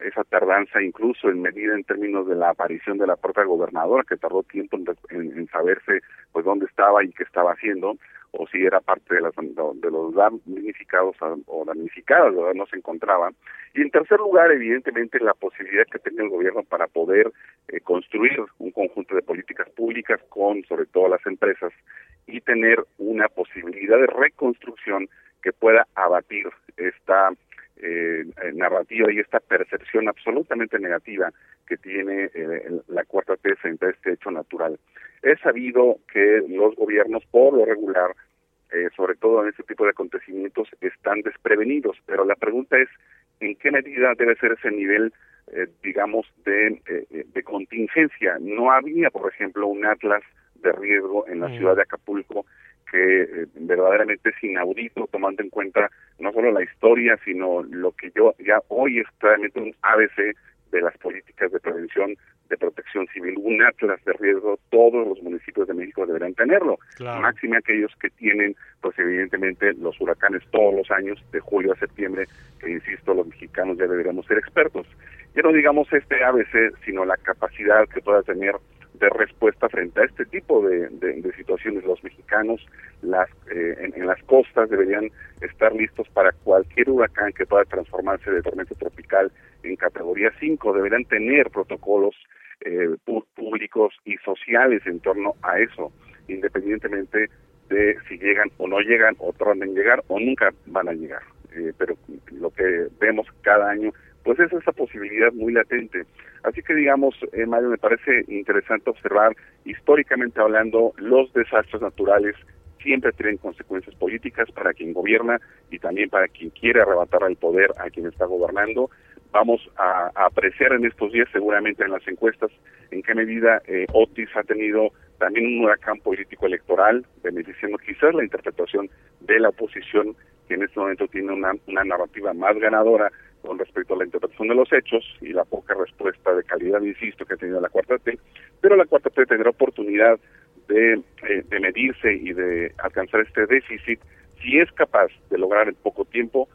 Esa tardanza incluso en medida en términos de la aparición de la propia gobernadora, que tardó tiempo en, saberse pues dónde estaba y qué estaba haciendo, o si era parte de, las, de los damnificados o damnificadas, ¿verdad? no se encontraba. Y en tercer lugar, evidentemente, la posibilidad que tenga el gobierno para poder eh, construir un conjunto de políticas públicas con, sobre todo, las empresas y tener una posibilidad de reconstrucción que pueda abatir esta eh, narrativa y esta percepción absolutamente negativa que tiene eh, la cuarta T frente a este hecho natural. Es sabido que los gobiernos, por lo regular, eh, sobre todo en este tipo de acontecimientos, están desprevenidos, pero la pregunta es, ¿en qué medida debe ser ese nivel, eh, digamos, de, eh, de contingencia? No había, por ejemplo, un atlas de riesgo en la mm. ciudad de Acapulco que verdaderamente es inaudito tomando en cuenta no solo la historia, sino lo que yo ya hoy es claramente un ABC de las políticas de prevención de protección civil, un atlas de riesgo, todos los municipios de México deberán tenerlo. Máxime aquellos que tienen, pues evidentemente, los huracanes todos los años, de julio a septiembre, que insisto, los mexicanos ya deberíamos ser expertos. Ya no digamos este ABC, sino la capacidad que pueda tener de respuesta frente a este tipo de, de, situaciones. Los mexicanos las, eh, en, las costas deberían estar listos para cualquier huracán que pueda transformarse de tormenta tropical en categoría 5. Deberían tener protocolos eh, públicos y sociales en torno a eso, independientemente de si llegan o no llegan, o tratan en llegar o nunca van a llegar. Eh, pero lo que vemos cada año pues es esa posibilidad muy latente. Así que digamos, eh, Mario, me parece interesante observar, históricamente hablando, los desastres naturales siempre tienen consecuencias políticas para quien gobierna y también para quien quiere arrebatar el poder a quien está gobernando. Vamos a, apreciar en estos días, seguramente en las encuestas, en qué medida eh, Otis ha tenido también un huracán político electoral, beneficiando quizás la interpretación de la oposición, que en este momento tiene una, una narrativa más ganadora con respecto a la interpretación de los hechos y la poca respuesta de calidad, insisto, que ha tenido la cuarta T, pero la cuarta T tendrá oportunidad de, eh, de medirse y de alcanzar este déficit si es capaz de lograr en poco tiempo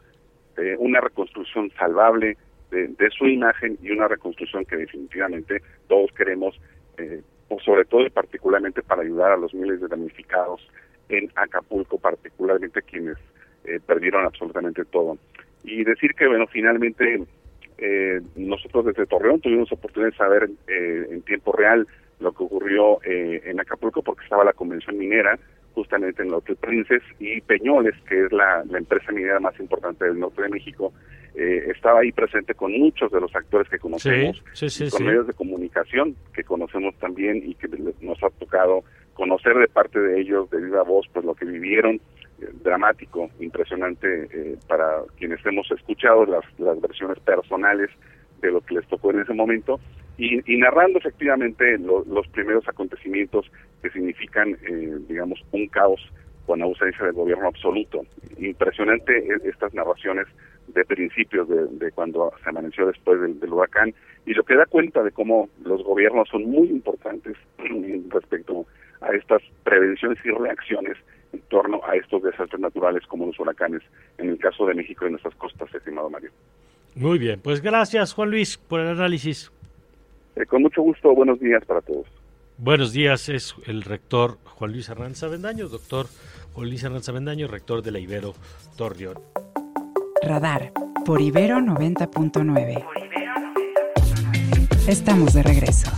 eh, una reconstrucción salvable de, su imagen y una reconstrucción que definitivamente todos queremos, eh, sobre todo y particularmente para ayudar a los miles de damnificados en Acapulco, particularmente quienes eh, perdieron absolutamente todo y decir que, bueno, finalmente eh, nosotros desde Torreón tuvimos oportunidad de saber eh, en tiempo real lo que ocurrió eh, en Acapulco porque estaba la convención minera justamente en el Hotel Princes y Peñoles, que es la, empresa minera más importante del norte de México, estaba ahí presente con muchos de los actores que conocemos, con medios de comunicación que conocemos también y que nos ha tocado conocer de parte de ellos de viva voz pues lo que vivieron dramático, impresionante eh, para quienes hemos escuchado las, versiones personales de lo que les tocó en ese momento y, narrando efectivamente los primeros acontecimientos que significan, eh, digamos, un caos con ausencia del gobierno absoluto. Impresionante e, estas narraciones de principios de, cuando se amaneció después del, del, huracán y lo que da cuenta de cómo los gobiernos son muy importantes <clears throat> respecto a estas prevenciones y reacciones en torno a estos desastres naturales como los huracanes, en el caso de México y nuestras costas, estimado Mario. Muy bien, pues gracias Juan Luis por el análisis. Eh, con mucho gusto, buenos días para todos. Buenos días, es el rector Juan Luis Arranza Vendaño, doctor Juan Luis Arranza Vendaño, rector de la Ibero Torreón. Radar por Ibero 90.9. Estamos de regreso.